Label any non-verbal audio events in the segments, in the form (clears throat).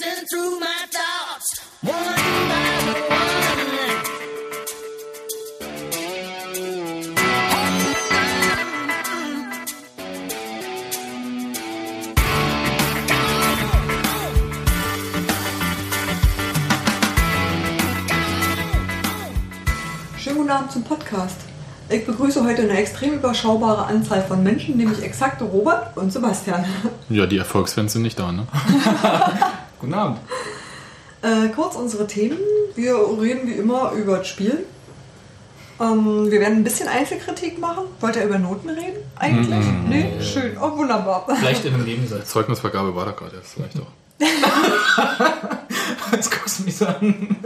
racing through my thoughts, one by one. Schönen guten Abend zum Podcast. Ich begrüße heute eine extrem überschaubare Anzahl von Menschen, nämlich exakte Robert und Sebastian. Ja, die Erfolgsfans sind nicht da, ne? (laughs) Guten Abend. Äh, kurz unsere Themen. Wir reden wie immer über das Spiel. Ähm, wir werden ein bisschen Einzelkritik machen. Wollt ihr über Noten reden? Eigentlich? Nee? Schön. Oh, wunderbar. Vielleicht in einem Nebensatz. Zeugnisvergabe war da gerade erst, vielleicht auch. (laughs) Jetzt guckst du mich so an.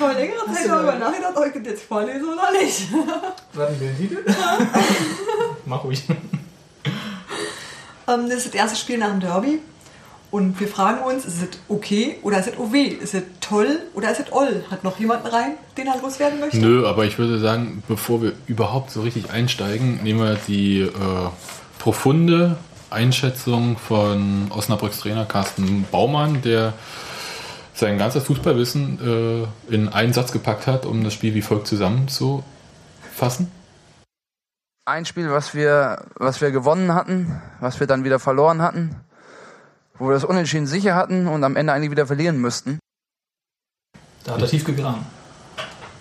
Vor längerer Zeit darüber nachgedacht, ob ich das jetzt vorlese oder nicht. (laughs) Warten wir den Titel? (laughs) Mach ruhig. Ähm, das ist das erste Spiel nach dem Derby. Und wir fragen uns, ist es okay oder ist es OW? Ist es toll oder ist es oll? Hat noch jemand rein, den er loswerden möchte? Nö, aber ich würde sagen, bevor wir überhaupt so richtig einsteigen, nehmen wir die äh, profunde Einschätzung von Osnabrücks Trainer Carsten Baumann, der sein ganzes Fußballwissen äh, in einen Satz gepackt hat, um das Spiel wie folgt zusammenzufassen. ein Spiel, was wir, was wir gewonnen hatten, was wir dann wieder verloren hatten, wo wir das Unentschieden sicher hatten und am Ende eigentlich wieder verlieren müssten. Da hat er tief gegraben.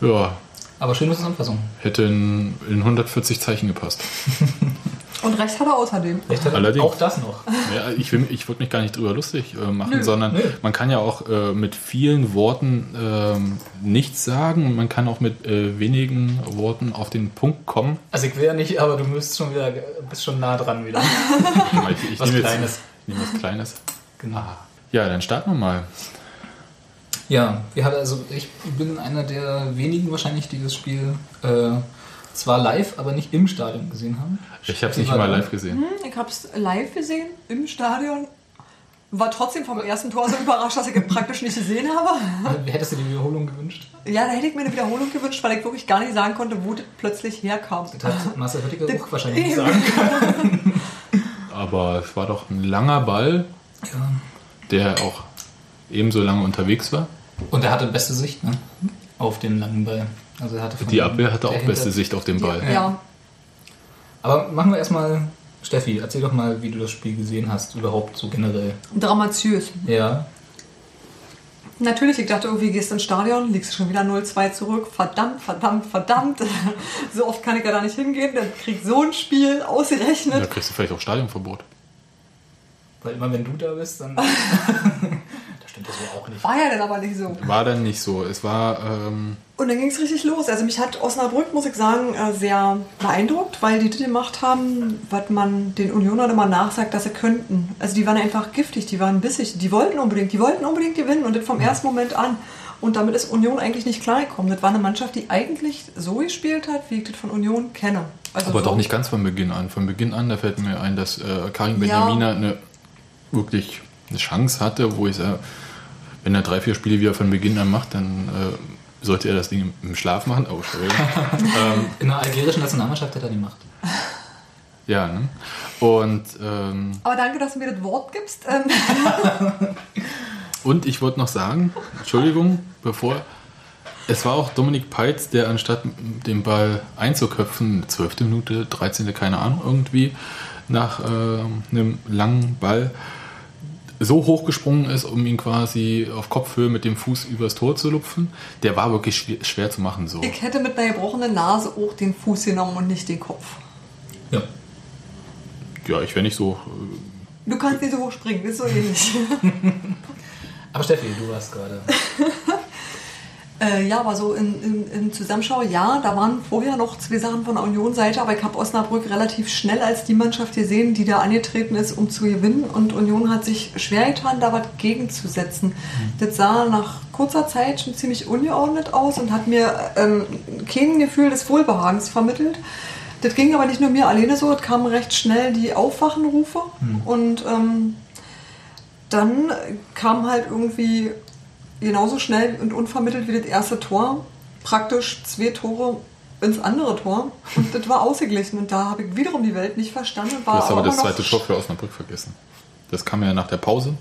Ja, Aber schöne Zusammenfassung. hätte in, in 140 Zeichen gepasst. (laughs) Und recht hat er außerdem. Vielleicht hat er Allerdings. auch das noch. Ja, ich will, ich würde mich gar nicht drüber lustig äh, machen, Nö. sondern Nö. man kann ja auch äh, mit vielen Worten ähm, nichts sagen und man kann auch mit äh, wenigen Worten auf den Punkt kommen. Also ich will ja nicht, aber du bist schon wieder, bist schon nah dran wieder. (laughs) Ich, ich Was nehme jetzt- Kleines. Ich nehme was Kleines. Genau. Ja, dann starten wir mal. Ja, wir hatten also ich bin einer der wenigen wahrscheinlich, die das Spiel äh, zwar live, aber nicht im Stadion gesehen haben. Ich habe es nicht mal live gesehen. Ich habe es live gesehen im Stadion. War trotzdem vom ersten Tor so überrascht, dass ich es praktisch nicht gesehen habe. Hättest du die Wiederholung gewünscht? Ja, da hätte ich mir eine Wiederholung gewünscht, weil ich wirklich gar nicht sagen konnte, wo das plötzlich herkam. Das hat Marcel Höttiger Das- auch wahrscheinlich Eben. sagen (laughs) Aber es war doch ein langer Ball, Ja. der auch ebenso lange unterwegs war. Und er hatte beste Sicht ne? auf den langen Ball. Also er hatte Die Abwehr hatte auch beste Sicht auf den Ball. Ja. Aber machen wir erstmal, Steffi, erzähl doch mal, wie du das Spiel gesehen hast, überhaupt so generell. dramatiös. Ja. Natürlich, ich dachte, irgendwie gehst du ins Stadion, liegst schon wieder 0-2 zurück. Verdammt, verdammt, verdammt. (laughs) So oft kann ich ja da nicht hingehen, dann krieg so ein Spiel Da ausgerechnet. kriegst du vielleicht auch Stadionverbot. Weil immer wenn du da bist, dann. (laughs) das wohl auch nicht. War ja dann aber nicht so. War dann nicht so. Es war ähm, Und dann ging es richtig los. Also mich hat Osnabrück, muss ich sagen, äh, sehr beeindruckt, weil die das gemacht haben, was man den Unionern immer nachsagt, dass sie könnten. Also die waren einfach giftig, die waren bissig, die wollten unbedingt, die wollten unbedingt gewinnen und das vom ersten Moment an. Und damit ist Union eigentlich nicht klargekommen. Das war eine Mannschaft, die eigentlich so gespielt hat, wie ich das von Union kenne. Also aber so. doch nicht ganz von Beginn an. Von Beginn an, da fällt mir ein, dass äh, Karim Ja. Benjamina eine wirklich eine Chance hatte, wo ich sage, wenn er drei, vier Spiele wieder von Beginn an macht, dann äh, sollte er das Ding im, Schlaf machen. Oh, (laughs) ähm, In der algerischen Nationalmannschaft hat er die Macht. ja, ne? Und, ähm, Aber danke, dass du mir das Wort gibst. (laughs) Ähm, und ich wollte noch sagen, Entschuldigung, bevor. Es war auch Dominik Peitz, der anstatt den Ball einzuköpfen, 12. Minute, 13. keine Ahnung, irgendwie, nach ähm, einem langen Ball so hochgesprungen ist, um ihn quasi auf Kopfhöhe mit dem Fuß übers Tor zu lupfen. Der war wirklich schwer, schwer zu machen so. ich hätte mit einer gebrochenen Nase auch den Fuß genommen und nicht den Kopf. Ja. Ja, ich wäre nicht so. äh, Du kannst nicht so hoch springen, ist so ähnlich. (laughs) Aber Steffi, du warst gerade. (laughs) Äh, ja, aber so in, in, in Zusammenschau, ja, da waren vorher noch zwei Sachen von der Union-Seite, aber ich habe Osnabrück relativ schnell als die Mannschaft gesehen, die da angetreten ist, um zu gewinnen. Und Union hat sich schwer getan, da was gegenzusetzen. Das sah nach kurzer Zeit schon ziemlich ungeordnet aus und hat mir ähm, kein Gefühl des Wohlbehagens vermittelt. Das ging aber nicht nur mir alleine so, es kamen recht schnell die Aufwachenrufe und ähm, dann kam halt irgendwie genauso schnell und unvermittelt wie das erste Tor praktisch zwei Tore ins andere Tor und das war ausgeglichen und da habe ich wiederum die Welt nicht verstanden. und Du War hast aber das zweite Tor für Osnabrück vergessen. Das kam ja nach der Pause.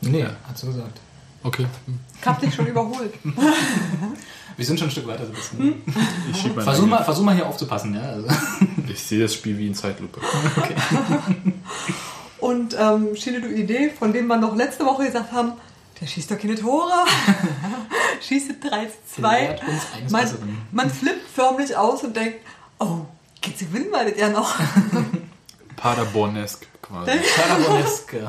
Nee, hat sie gesagt. Okay. Ich hab dich schon überholt. (laughs) Wir sind schon ein Stück weiter, Sebastian. Ich schieb mein Versuch, Auge. mal, versuch mal hier aufzupassen, ja. Also. (laughs) Ich sehe das Spiel wie in Zeitlupe. (laughs) Und ähm, Shinedo Idee, von dem wir noch letzte Woche gesagt haben, der schießt doch keine Tore. (laughs) schießt 3 zu 2. Lehrt uns eines Man, man flippt förmlich aus und denkt, oh, geht's gewinnen wir das ja noch. (laughs) Paderbornesk quasi. Paraboneske.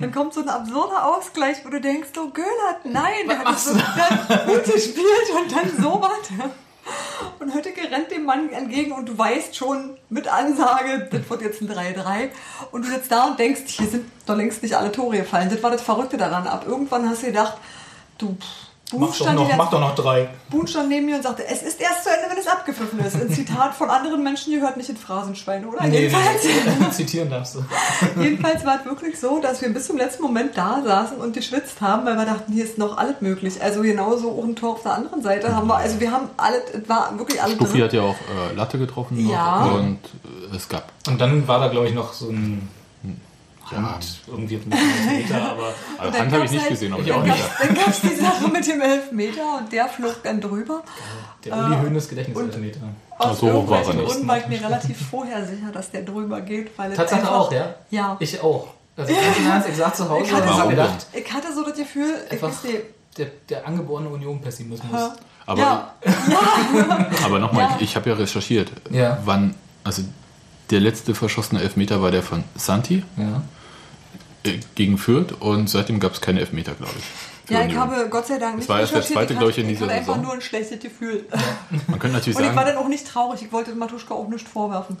Dann kommt so ein absurder Ausgleich, wo du denkst, oh Göllert, nein, der hat so dann gut gespielt und dann sowas. (laughs) Und Hötteke rennt dem Mann entgegen und du weißt schon mit Ansage, das wird jetzt ein 3-3. Und du sitzt da und denkst, hier sind doch längst nicht alle Tore gefallen. Das war das Verrückte daran. Ab irgendwann hast du gedacht, du, Mach doch, stand, noch, mach doch noch drei. Boon stand neben mir und sagte, es ist erst zu Ende, wenn es abgepfiffen ist. Ein Zitat von anderen Menschen, ihr hört nicht in Phrasenschweine, oder? Nee, Jedenfalls. nee, zitieren darfst du. (laughs) Jedenfalls war es wirklich so, dass wir bis zum letzten Moment da saßen und geschwitzt haben, weil wir dachten, hier ist noch alles möglich. Also genauso auch ein Tor auf der anderen Seite haben wir. Also wir haben alles, es war wirklich alles Stuffi drin. hat ja auch äh, Latte getroffen. Ja. Und äh, es gab. Und dann war da, glaube ich, noch so ein Ja, Hand, irgendwie auf einem Meter, (laughs) aber also dann Hand habe ich nicht halt- gesehen. Aber Ich auch nicht. Dann gab es die Sache mit dem Elfmeter und der flog dann drüber. der Uli Hoeneß und- Gedächtniselfmeter. Aus so hoch war er irgendwelchen nicht. Gründen war ich mir relativ vorher sicher, dass der drüber geht. Weil Tatsache einfach, auch, ja? Ja. Ich auch. Also ganz im Ernst, ich saß zu Hause Ich hatte so- gedacht, Ich hatte so das Gefühl, ich einfach weiß nicht, der, der angeborene Union-Pessimismus. Ja. Aber, ja, (laughs) aber nochmal, Ja. ich, ich habe ja recherchiert. Ja. Wann, also der letzte verschossene Elfmeter war der von Santi Ja. Äh, gegen Fürth und seitdem gab es keine Elfmeter, glaube ich. ja, ich Union. habe Gott sei Dank nicht war erst der zweite, Ich glaub ich, in dieser Ich hatte einfach Saison. nur ein schlechtes Gefühl. Man könnte natürlich (laughs) Und ich war sagen, dann auch nicht traurig. Ich wollte Matuschka auch nicht vorwerfen.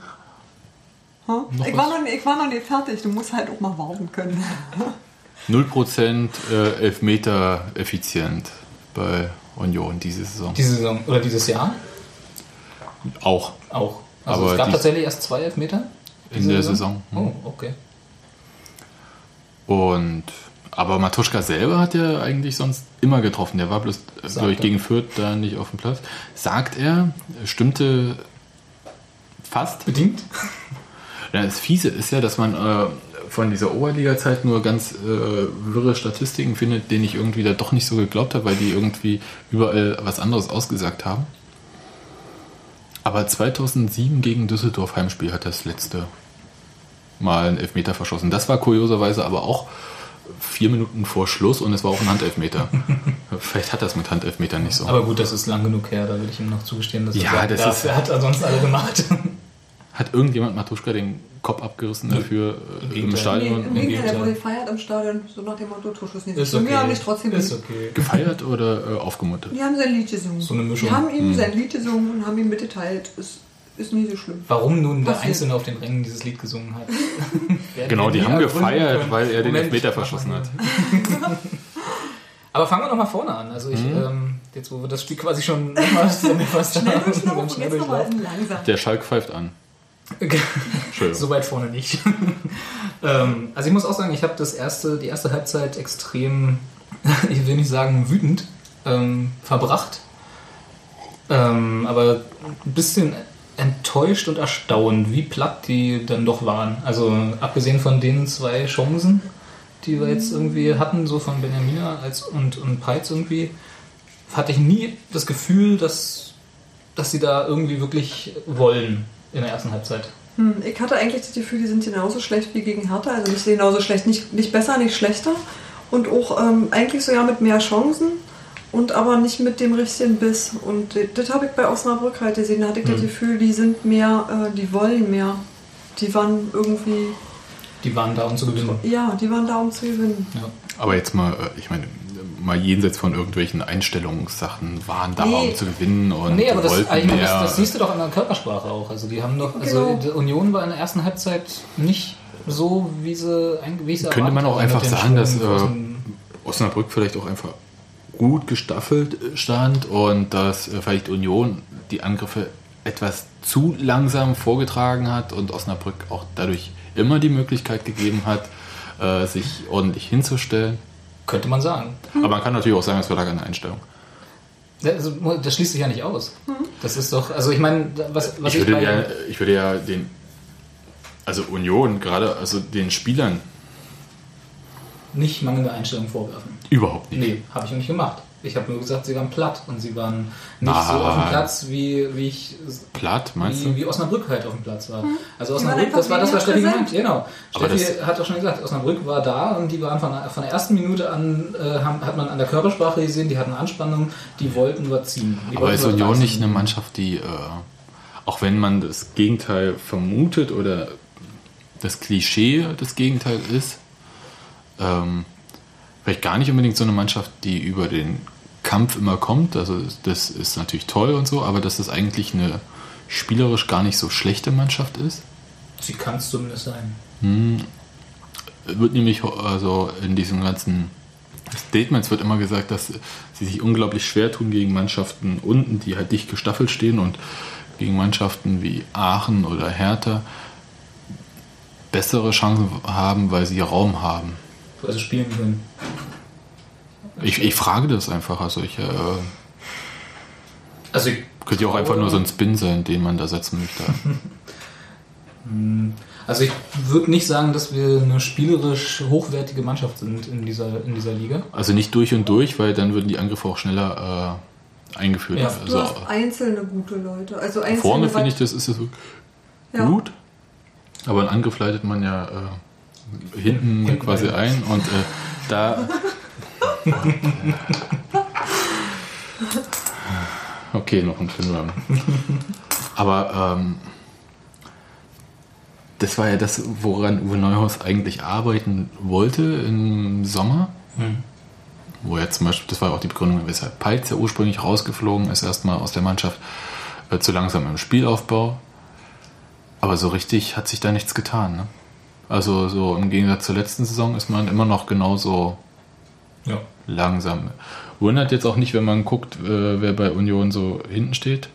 Hm? Ich, war noch, ich war noch nicht fertig. Du musst halt auch mal warten können. (laughs) 0% äh, Elfmeter effizient bei Union diese Saison. Diese Saison oder dieses Jahr Auch auch. Also Aber es gab tatsächlich erst zwei Elfmeter in der Saison. Oh, okay. Und aber Matuschka selber hat ja eigentlich sonst immer getroffen. Der war bloß, Sagt glaube ich, gegen Fürth da nicht auf dem Platz. Sagt er, stimmte fast. Bedingt? Ja, das Fiese ist ja, dass man äh, von dieser Oberliga-Zeit nur ganz äh, wirre Statistiken findet, denen ich irgendwie da doch nicht so geglaubt habe, weil die irgendwie überall was anderes ausgesagt haben. Aber 2007 gegen Düsseldorf Heimspiel hat das letzte Mal einen Elfmeter verschossen. Das war kurioserweise aber auch vier Minuten vor Schluss und es war auch ein Handelfmeter. (laughs) Vielleicht hat das mit Handelfmetern nicht so. Aber gut, das ist lang genug her, da will ich ihm noch zugestehen, dass er Ja, sagt, das dafür ist- hat er sonst alle gemacht. (laughs) Hat irgendjemand Matuschka den Kopf abgerissen dafür äh, im Gegenteil. Nee, Stadion? Im Gegenteil, der wurde gefeiert im Stadion, so nach dem Motto, Torschuss nicht. Ist okay. Wir haben nicht trotzdem ist okay. Gefeiert oder äh, aufgemuntert? Die haben sein Lied gesungen. So eine Mischung. Die haben ihm Hm. sein Lied gesungen und haben ihm mitgeteilt. Ist, ist nie so schlimm. Warum nun der. Einzelne auf den Rängen dieses Lied gesungen hat. (laughs) Genau, die haben gefeiert, können. weil er den Moment, Elfmeter verschossen hat. (laughs) Aber fangen wir noch mal vorne an. Also ich, Mhm. ähm, jetzt wo wir das Spiel quasi schon (laughs) nochmal zusammengefasst haben, schnell nochmal. Der Schalk pfeift an. So weit vorne nicht. ähm, also ich muss auch sagen, ich habe das erste, die erste Halbzeit extrem, ich will nicht sagen wütend, ähm, verbracht. Ähm, aber ein bisschen enttäuscht und erstaunt, wie platt die dann doch waren. Also abgesehen von den zwei Chancen, die wir jetzt irgendwie hatten, so von Benjamina als und, und Peitz irgendwie, hatte ich nie das Gefühl, dass, dass sie da irgendwie wirklich wollen in der ersten Halbzeit. Hm, ich hatte eigentlich das Gefühl, die sind genauso schlecht wie gegen Hertha. Also nicht genauso schlecht, nicht, nicht besser, nicht schlechter. Und auch ähm, eigentlich sogar mit mehr Chancen. Und aber nicht mit dem richtigen Biss. Und das, das habe ich bei Osnabrück halt gesehen. Da hatte ich das Gefühl, die sind mehr, äh, die wollen mehr. Die waren irgendwie, Die waren da, um zu gewinnen. ja, die waren da, um zu gewinnen. Ja. Aber jetzt mal, äh, ich meine, mal jenseits von irgendwelchen Einstellungssachen waren da, Nee. um zu gewinnen und Nee, aber das, wollten das, mehr. das siehst du doch an der Körpersprache auch. Also die haben doch, also Genau. die Union war in der ersten Halbzeit nicht so, wie sie, ein- wie ich sie Könnte man auch einfach sagen, dass äh, Osnabrück vielleicht auch einfach gut gestaffelt stand und dass äh, vielleicht Union die Angriffe etwas zu langsam vorgetragen hat und Osnabrück auch dadurch immer die Möglichkeit gegeben hat, äh, sich ordentlich hinzustellen. könnte man sagen. Aber man kann natürlich auch sagen, es war an der Einstellung. Also, das schließt sich ja nicht aus. Das ist doch, also ich meine, was, was ich, würde bei- ja, ich würde ja den, also Union, gerade also den Spielern nicht mangelnde Einstellung vorwerfen. Überhaupt nicht. Nee, habe ich auch nicht gemacht. Ich habe nur gesagt, sie waren platt und sie waren nicht Nein. so auf dem Platz, wie, wie ich Platt, meinst wie, du? wie Osnabrück halt auf dem Platz war. Also Die waren Osnabrück, das war das, was Steffi gemeint. Genau. Aber Steffi hat auch schon gesagt, Osnabrück war da und die waren von, der- von der ersten Minute an, äh, haben, hat man an der Körpersprache gesehen, die hatten Anspannung, die wollten was ziehen. Die Aber wollten ist Union nicht eine Mannschaft, die, äh, auch wenn man das Gegenteil vermutet oder das Klischee das Gegenteil ist, ähm, vielleicht gar nicht unbedingt so eine Mannschaft, die über den Kampf immer kommt. Also das ist natürlich toll und so, aber dass das eigentlich eine spielerisch gar nicht so schlechte Mannschaft ist. Sie kann es zumindest sein. wird nämlich also in diesen ganzen Statements wird immer gesagt, dass sie sich unglaublich schwer tun gegen Mannschaften unten, die halt dicht gestaffelt stehen und gegen Mannschaften wie Aachen oder Hertha bessere Chancen haben, weil sie Raum haben. Also spielen können. Ich, ich frage das einfach. Also ich äh, Also ich könnte ja auch einfach nur so ein Spin sein, den man da setzen möchte. (laughs) Also ich würde nicht sagen, dass wir eine spielerisch hochwertige Mannschaft sind in dieser, in dieser Liga. Also nicht durch und durch, weil dann würden die Angriffe auch schneller äh, eingeführt. Ja. Du Also hast einzelne gute Leute. Also einzelne vorne finde ich, das ist so ja. gut. Aber einen Angriff leitet man ja äh, hinten, Hinten quasi ein. ein und äh, da. Okay, noch ein Pinrun. Aber ähm, das war ja das, woran Uwe Neuhaus eigentlich arbeiten wollte im Sommer. Wo er zum Beispiel, das war auch die Begründung, weshalb Peitz ja ursprünglich rausgeflogen ist, erstmal aus der Mannschaft, äh, zu langsam im Spielaufbau. Aber so richtig hat sich da nichts getan. Ne? Also so im Gegensatz zur letzten Saison ist man immer noch genauso Ja. langsam. Wundert jetzt auch nicht, wenn man guckt, äh, wer bei Union so hinten steht.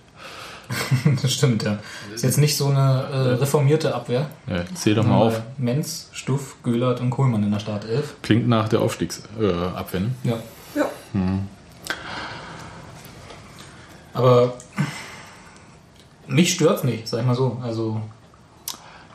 (laughs) Das stimmt, ja. Ist jetzt nicht so eine äh, reformierte Abwehr. Ja, zähl doch mal auf. Äh, Menz, Stuff, Göhlert und Kohlmann in der Startelf. Klingt nach der Aufstiegsabwehr. Äh, ne? Ja. Ja. Aber mich stört's nicht, sag ich mal so. Also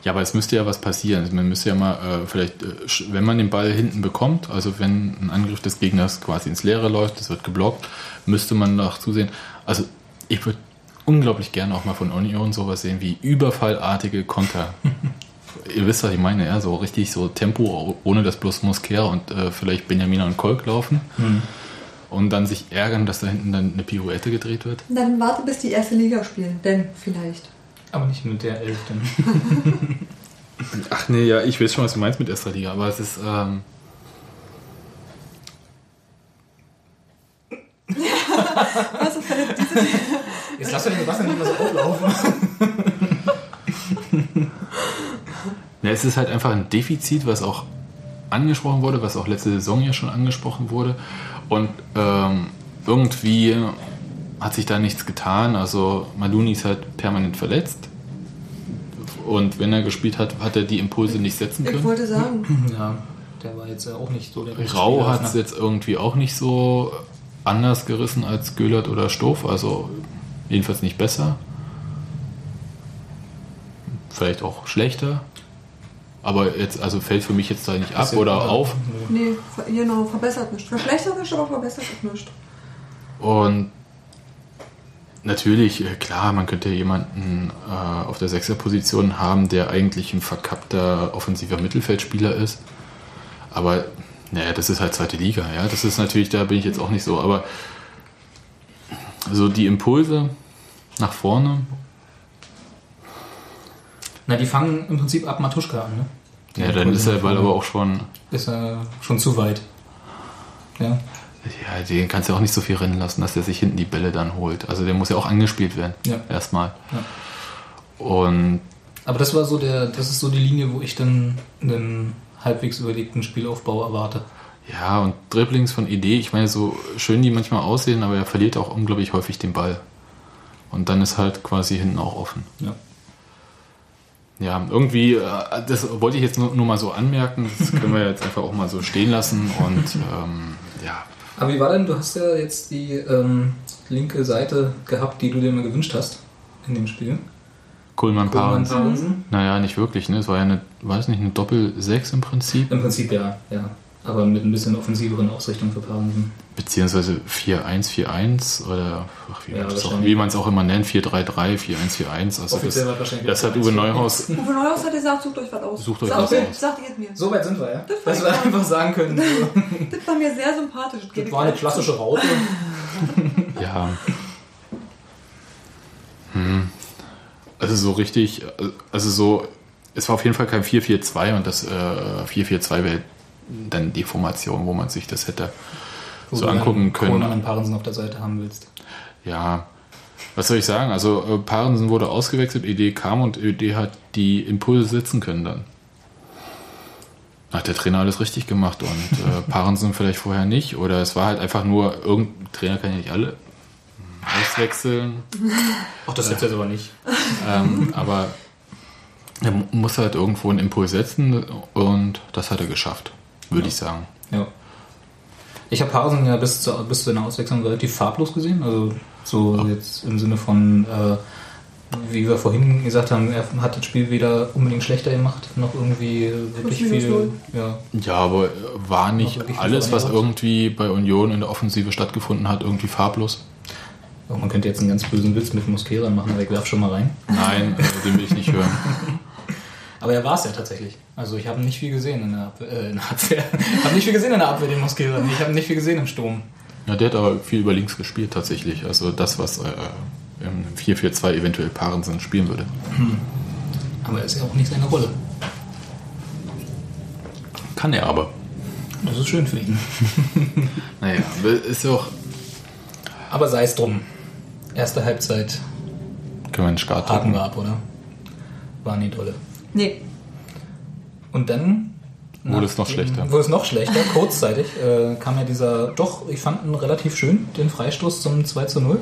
Ja, aber es müsste ja was passieren. Man müsste ja mal äh, vielleicht, äh, wenn man den Ball hinten bekommt, also wenn ein Angriff des Gegners quasi ins Leere läuft, das wird geblockt, müsste man noch zusehen. Also ich würde unglaublich gerne auch mal von Union sowas sehen wie überfallartige Konter. (laughs) Ihr wisst, was ich meine, ja, so richtig so Tempo, ohne dass bloß Mosquera und äh, vielleicht Benjamina und Kolk laufen. Und dann sich ärgern, dass da hinten dann eine Pirouette gedreht wird. Dann warte, bis die erste Liga spielen. Denn vielleicht. Aber nicht mit der Elf dann. (laughs) Ach nee, ja, ich weiß schon, was du meinst mit erster Liga, aber es ist. Ähm, Jetzt lass doch den Sebastian nicht mehr so auflaufen. Ja, es ist halt einfach ein Defizit, was auch angesprochen wurde, was auch letzte Saison ja schon angesprochen wurde. Und ähm, irgendwie hat sich da nichts getan. Also Maluni ist halt permanent verletzt. Und wenn er gespielt hat, hat er die Impulse nicht setzen Ich können. wollte sagen, Ja, der war jetzt ja auch nicht so der Rau Spieler, hat es ne? jetzt irgendwie auch nicht so anders gerissen als Göllert oder Stoff. Also jedenfalls nicht besser. Vielleicht auch schlechter. Aber jetzt, also fällt für mich jetzt da nicht ab oder auf. nee, ver- genau, verbessert nicht. Verschlechtert nicht, aber verbessert nicht. Und natürlich, äh, klar, man könnte jemanden äh, auf der Sechserposition haben, der eigentlich ein verkappter offensiver Mittelfeldspieler ist. Aber naja, das ist halt zweite Liga, ja. Das ist natürlich, da bin ich jetzt auch nicht so, aber so die Impulse nach vorne, Na, die fangen im Prinzip ab Matuschka an, ne? Die ja, dann ist der Ball aber auch schon, Ist er schon zu weit. Ja. Ja, den kannst du auch nicht so viel rennen lassen, dass der sich hinten die Bälle dann holt. Also der muss ja auch angespielt werden, Ja. erstmal. Ja. Und Aber das war so der, das ist so die Linie, wo ich dann einen halbwegs überlegten Spielaufbau erwarte. Ja, und Dribblings von Idee, ich meine, so schön die manchmal aussehen, aber er verliert auch unglaublich häufig den Ball. Und dann ist halt quasi hinten auch offen. Ja. Ja, irgendwie, äh, das wollte ich jetzt nur, nur mal so anmerken, das können wir jetzt einfach auch mal so stehen lassen und ähm, ja. Aber wie war denn, du hast ja jetzt die ähm, linke Seite gehabt, die du dir mal gewünscht hast in dem Spiel. Paarens. Parensen. Naja, nicht wirklich, ne? Es war ja eine, weiß nicht, eine Doppel-6 im Prinzip. Im Prinzip ja, ja. Aber mit ein bisschen offensiveren Ausrichtung für Parensen. Beziehungsweise 4-1-4-1 oder ach, wie Ja, man es auch- wahrscheinlich. wie man es auch immer nennt, 4-3-3, 4-1-4-1. Also Offiziell war das, wahrscheinlich das hat Uwe Neuhaus. Uwe Neuhaus hat gesagt, sucht euch was aus. Sucht euch sagt, was ihr- aus. Sagt ihr es mir. So weit sind wir, ja? Das Dass wir einfach sagen können, so, (laughs) Das war mir sehr sympathisch. das ich war eine klassische Raute. Ja. Hm. Also so richtig, also so, es war auf jeden Fall kein 4-4-2 und das äh, 4-4-2 wäre dann die Formation, wo man sich das hätte Wo so angucken können. Kohlmann und Parensen auf der Seite haben willst. Ja, was soll ich sagen? Also äh, Parensen wurde ausgewechselt, ED kam und ED hat die Impulse setzen können dann. Hat der Trainer alles richtig gemacht und äh, (laughs) Parensen vielleicht vorher nicht oder es war halt einfach nur, irgendein Trainer kann ja nicht alle auswechseln, (laughs) Ach, das jetzt jetzt aber nicht. ähm, aber er mu- muss halt irgendwo einen Impuls setzen und das hat er geschafft, würde ich sagen. Ja. Ich habe Parensen ja bis zu, bis zu einer Auswechslung relativ farblos gesehen. Also so jetzt im Sinne von, äh, wie wir vorhin gesagt haben, er hat das Spiel weder unbedingt schlechter gemacht, noch irgendwie wirklich viel. Ja, Ja, aber war nicht alles, was irgendwie bei Union in der Offensive stattgefunden hat, irgendwie farblos? Auch man könnte jetzt einen ganz bösen Witz mit Mosquera machen, aber ich werf schon mal rein. Nein, äh, den will ich nicht hören. (laughs) Aber er war es ja tatsächlich. Also ich habe nicht viel gesehen in der Abwehr. Äh, in der Abwehr. (laughs) Ich habe nicht viel gesehen in der Abwehr, den Mosquera. Ich habe nicht viel gesehen im Sturm. Ja, der hat aber viel über links gespielt tatsächlich. Also das, was äh, im 4-4-2 eventuell Parensen spielen würde. Aber er ist ja auch nicht seine Rolle. Kann er aber. Das ist schön für ihn. (laughs) Naja, ist ja auch. Aber sei es drum. Erste Halbzeit Können wir einen Start haken wir ab, oder? War nie dolle. Nee. Und dann Wurde es noch schlechter. Wurde es noch schlechter, kurzzeitig äh, kam ja dieser, doch, ich fand ihn relativ schön, den Freistoß zum 2 zu 0.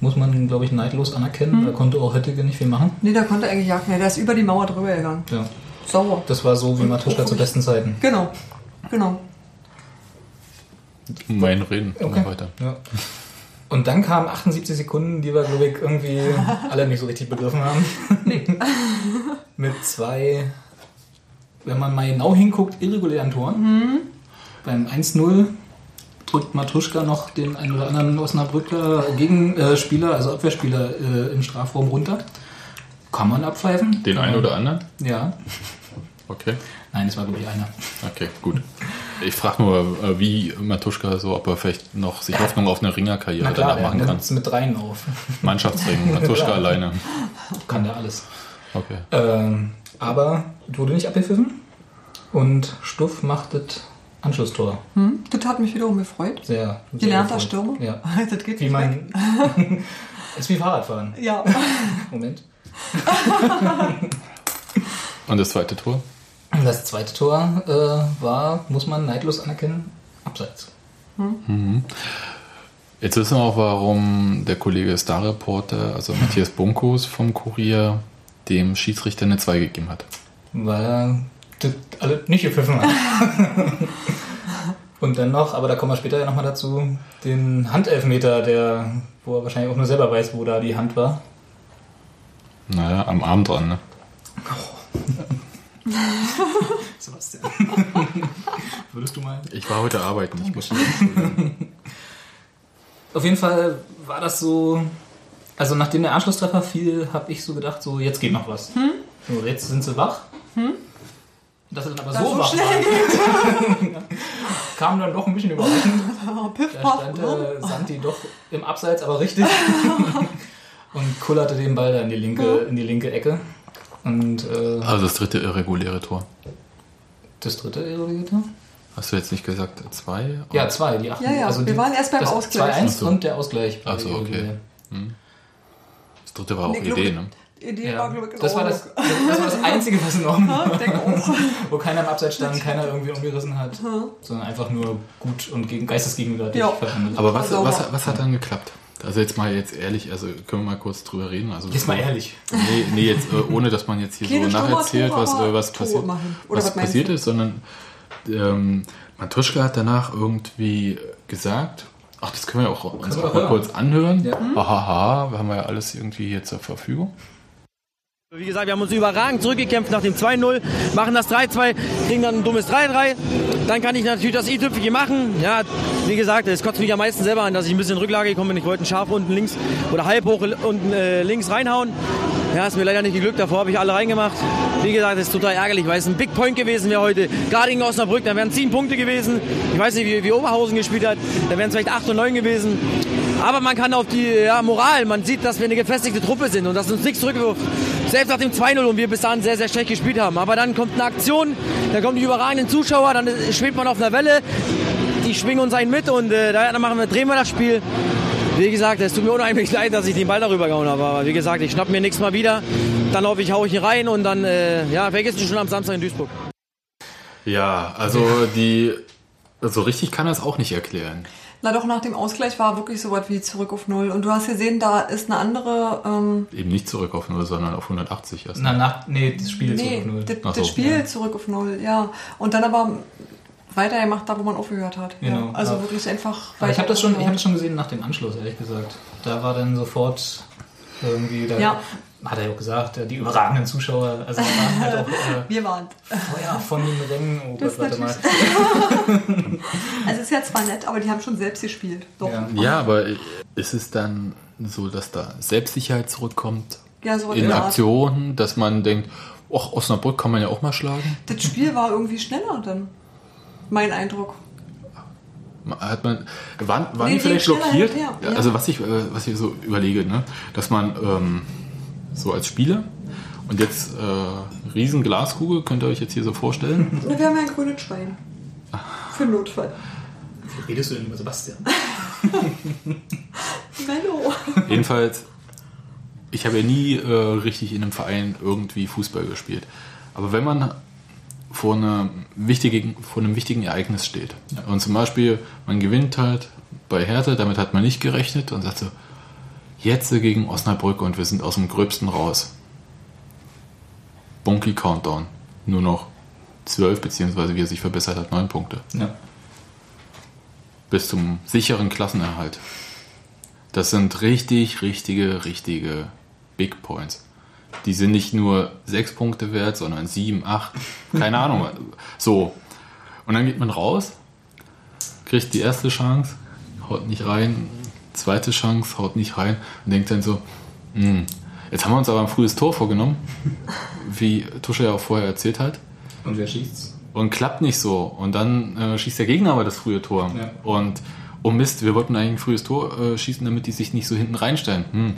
Muss man, glaube ich, neidlos anerkennen. Da konnte auch Höttige nicht viel machen. Nee, da konnte eigentlich jagen. Nee, der ist über die Mauer drüber gegangen. Ja. Sauber. Das war so wie Matuschka zu besten Zeiten. Genau. Genau. Mein Reden. Okay. Okay. Weiter. Ja. Und dann kamen 78 Sekunden, die wir, glaube ich, irgendwie (laughs) alle nicht so richtig begriffen haben. (laughs) Mit zwei, wenn man mal genau hinguckt, irregulären Toren. Beim 1-0 drückt Matuschka noch den einen oder anderen Osnabrücker Gegenspieler, also Abwehrspieler, äh, im Strafraum runter. Kann man abpfeifen? Den einen oder anderen? Ja. Okay. Nein, es war, glaube ich, einer. Okay, gut. (laughs) Ich frage nur, äh, wie Matuschka so, ob er vielleicht noch sich Hoffnung auf eine Ringerkarriere Na klar, danach er machen kann. es mit dreien auf. Mannschaftsring, (laughs) Matuschka Ja. alleine. Kann der alles. Okay. Ähm, aber wurde nicht abgepfiffen und Stuff macht das Anschlusstor. Hm? Das hat mich wiederum gefreut. Sehr, Gelernter. Stürmer. Ja. (laughs) Das geht Wie nicht weg. (laughs) ist wie Fahrradfahren. Ja. Moment. Und das zweite Tor? Das zweite Tor äh, war, muss man neidlos anerkennen, abseits. Jetzt wissen wir auch, warum der Kollege Star-Reporter, also (laughs) Matthias Bunkus vom Kurier, dem Schiedsrichter eine 2 gegeben hat. Weil er das alle nicht gepfiffen hat. (laughs) Und dann noch, aber da kommen wir später ja nochmal dazu, den Handelfmeter, der, wo er wahrscheinlich auch nur selber weiß, wo da die Hand war. Naja, am Arm dran, ne? (laughs) (laughs) Sebastian. (laughs) Würdest du mal? Ich war heute arbeiten, ich muss (laughs) Auf jeden Fall war das so. Also nachdem der Anschlusstreffer fiel, habe ich so gedacht, so jetzt geht noch was. So, jetzt sind sie wach. Dass sie dann aber Das so so wach schnell waren, kam dann doch ein bisschen überraschend. Piff, Da stand äh, Santi doch im Abseits, aber richtig. Und kullerte den Ball dann in die linke, in die linke Ecke. Und äh, Also das dritte irreguläre Tor. das dritte irreguläre? Hast du jetzt nicht gesagt zwei? Ja, zwei, die achten. Ja, ja, wir die, waren erst beim das Ausgleich. 2-1 Ach so. und der Ausgleich. Ach so, okay. irregulär. Das dritte war auch Nee, Idee, ne? Die Idee Ja, war, glaube ich, das, war das, Ordnung. das war das Einzige, was in Ordnung war. (laughs) Wo keiner im Abseits stand, keiner irgendwie umgerissen hat, sondern einfach nur gut und gegen, geistesgegenwärtig Ja. verhandelt. Aber was, Sauber. was, was hat dann geklappt? Also jetzt mal jetzt ehrlich, also können wir mal kurz drüber reden. Also Jetzt mal ehrlich. Nee, nee jetzt äh, ohne, dass man jetzt hier Keine so nacherzählt, was, äh, was passiert, was was passiert ist, sondern ähm, Matuschka hat danach irgendwie gesagt, ach, das können wir auch uns wir auch mal kurz anhören. Ja. Hahaha, wir haben ja alles irgendwie hier zur Verfügung. Wie gesagt, wir haben uns überragend zurückgekämpft nach dem 2-0, machen das 3-2, kriegen dann ein dummes 3-3. Dann kann ich natürlich das i-Tüpfchen machen. Ja, wie gesagt, es kotzt mich am meisten selber an, dass ich ein bisschen in Rücklage gekommen bin. Ich wollte einen Scharf unten links oder halb hoch unten äh, links reinhauen. Ja, ist mir leider nicht geglückt. Davor habe ich alle reingemacht. Wie gesagt, das ist total ärgerlich, weil es ein Big Point gewesen wäre heute. Gerade gegen Osnabrück, da wären 10 Punkte gewesen. Ich weiß nicht, wie, wie Oberhausen gespielt hat. Da wären es vielleicht 8 und 9 gewesen. Aber man kann auf die ja, Moral, man sieht, dass wir eine gefestigte Truppe sind und dass uns nichts zurückwirft. Selbst nach dem 2-0 und wir bis dahin sehr, sehr schlecht gespielt haben. Aber dann kommt eine Aktion, dann kommen die überragenden Zuschauer, dann schwebt man auf einer Welle. Die schwingen uns einen mit und äh, dann machen wir, drehen wir das Spiel. Wie gesagt, es tut mir unheimlich (laughs) leid, dass ich den Ball darüber gehauen habe. Aber wie gesagt, ich schnapp mir nächstes Mal wieder. Dann laufe ich, hau ich hier rein und dann, äh, ja, vergiss du schon am Samstag in Duisburg. Ja, also die, so richtig kann er es auch nicht erklären. Na doch, nach dem Ausgleich war wirklich so was wie zurück auf Null. Und du hast gesehen, da ist eine andere. Ähm, Eben nicht zurück auf 0, sondern auf 180 erst. Na, nach, nee, das Spiel nee, zurück null. das, so, Spiel ja. zurück auf Null, ja. Und dann aber weitergemacht, da wo man aufgehört hat. Genau, ja. Also ja. wirklich einfach. Aber ich habe das, schon- ich hab das schon gesehen nach dem Anschluss, ehrlich gesagt. Da war dann sofort irgendwie, da Ja. Hat er ja auch gesagt, äh, die überragenden Zuschauer, also waren halt auch äh, (laughs) Wir waren. Feuer von den Rängen. Oh Gott, warte mal. (laughs) Also ist ja zwar nett, aber die haben schon selbst gespielt. Doch. Ja. Ja, aber ist es dann so, dass da Selbstsicherheit zurückkommt Ja, so in Art. Aktionen, dass man denkt, ach, Osnabrück kann man ja auch mal schlagen? Das Spiel war irgendwie schneller dann. Mein Eindruck. Hat man, waren, waren Nee, die vielleicht blockiert? ja. Also was ich, äh, was ich so überlege, ne? dass man ähm, so als Spieler und jetzt äh, riesen Glaskugel, könnt ihr euch jetzt hier so vorstellen? (laughs) Wir haben ja ein grünes Schwein. Für Notfall. Wie redest du denn über Sebastian? (laughs) Menno. Jedenfalls, ich habe ja nie äh, richtig in einem Verein irgendwie Fußball gespielt. Aber wenn man vor, einer wichtigen, vor einem wichtigen Ereignis steht und zum Beispiel man gewinnt halt bei Hertha, damit hat man nicht gerechnet und sagt so, jetzt gegen Osnabrück und wir sind aus dem Gröbsten raus. Bunky Countdown. Nur noch zwölf, beziehungsweise wie er sich verbessert hat, neun Punkte. Ja. Bis zum sicheren Klassenerhalt. Das sind richtig, richtige, richtige Big Points. Die sind nicht nur sechs Punkte wert, sondern sieben, acht, keine Ahnung. (laughs) So. Und dann geht man raus, kriegt die erste Chance, haut nicht rein, zweite Chance, haut nicht rein und denkt dann so, hm, jetzt haben wir uns aber ein frühes Tor vorgenommen, (laughs) wie Tusche ja auch vorher erzählt hat Und wer schießt's? und klappt nicht so. Und dann äh, schießt der Gegner aber das frühe Tor. Ja. Und oh Mist, wir wollten eigentlich ein frühes Tor äh, schießen, damit die sich nicht so hinten reinstellen. Hm.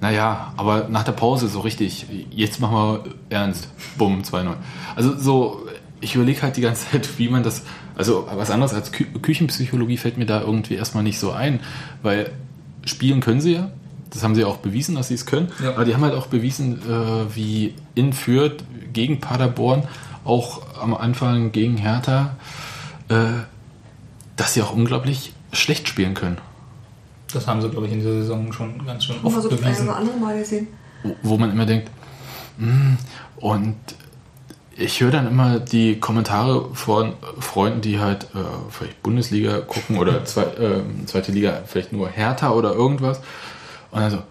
Naja, aber nach der Pause so richtig, jetzt machen wir ernst. Bumm, 2-0. Also so, ich überlege halt die ganze Zeit, wie man das, also was anderes als Kü Küchenpsychologie fällt mir da irgendwie erstmal nicht so ein, weil spielen können sie ja. Das haben sie auch bewiesen, dass sie es können. Ja. Aber die haben halt auch bewiesen, äh, wie in Fürth gegen Paderborn, auch am Anfang gegen Hertha, äh, dass sie auch unglaublich schlecht spielen können. Das haben sie, glaube ich, in dieser Saison schon ganz schön oft so das bewiesen. oder andere Mal gesehen. Wo- Wo man immer denkt, "Hm", und ich höre dann immer die Kommentare von Freunden, die halt äh, vielleicht Bundesliga gucken oder (laughs) zwei, äh, zweite Liga, vielleicht nur Hertha oder irgendwas. Und also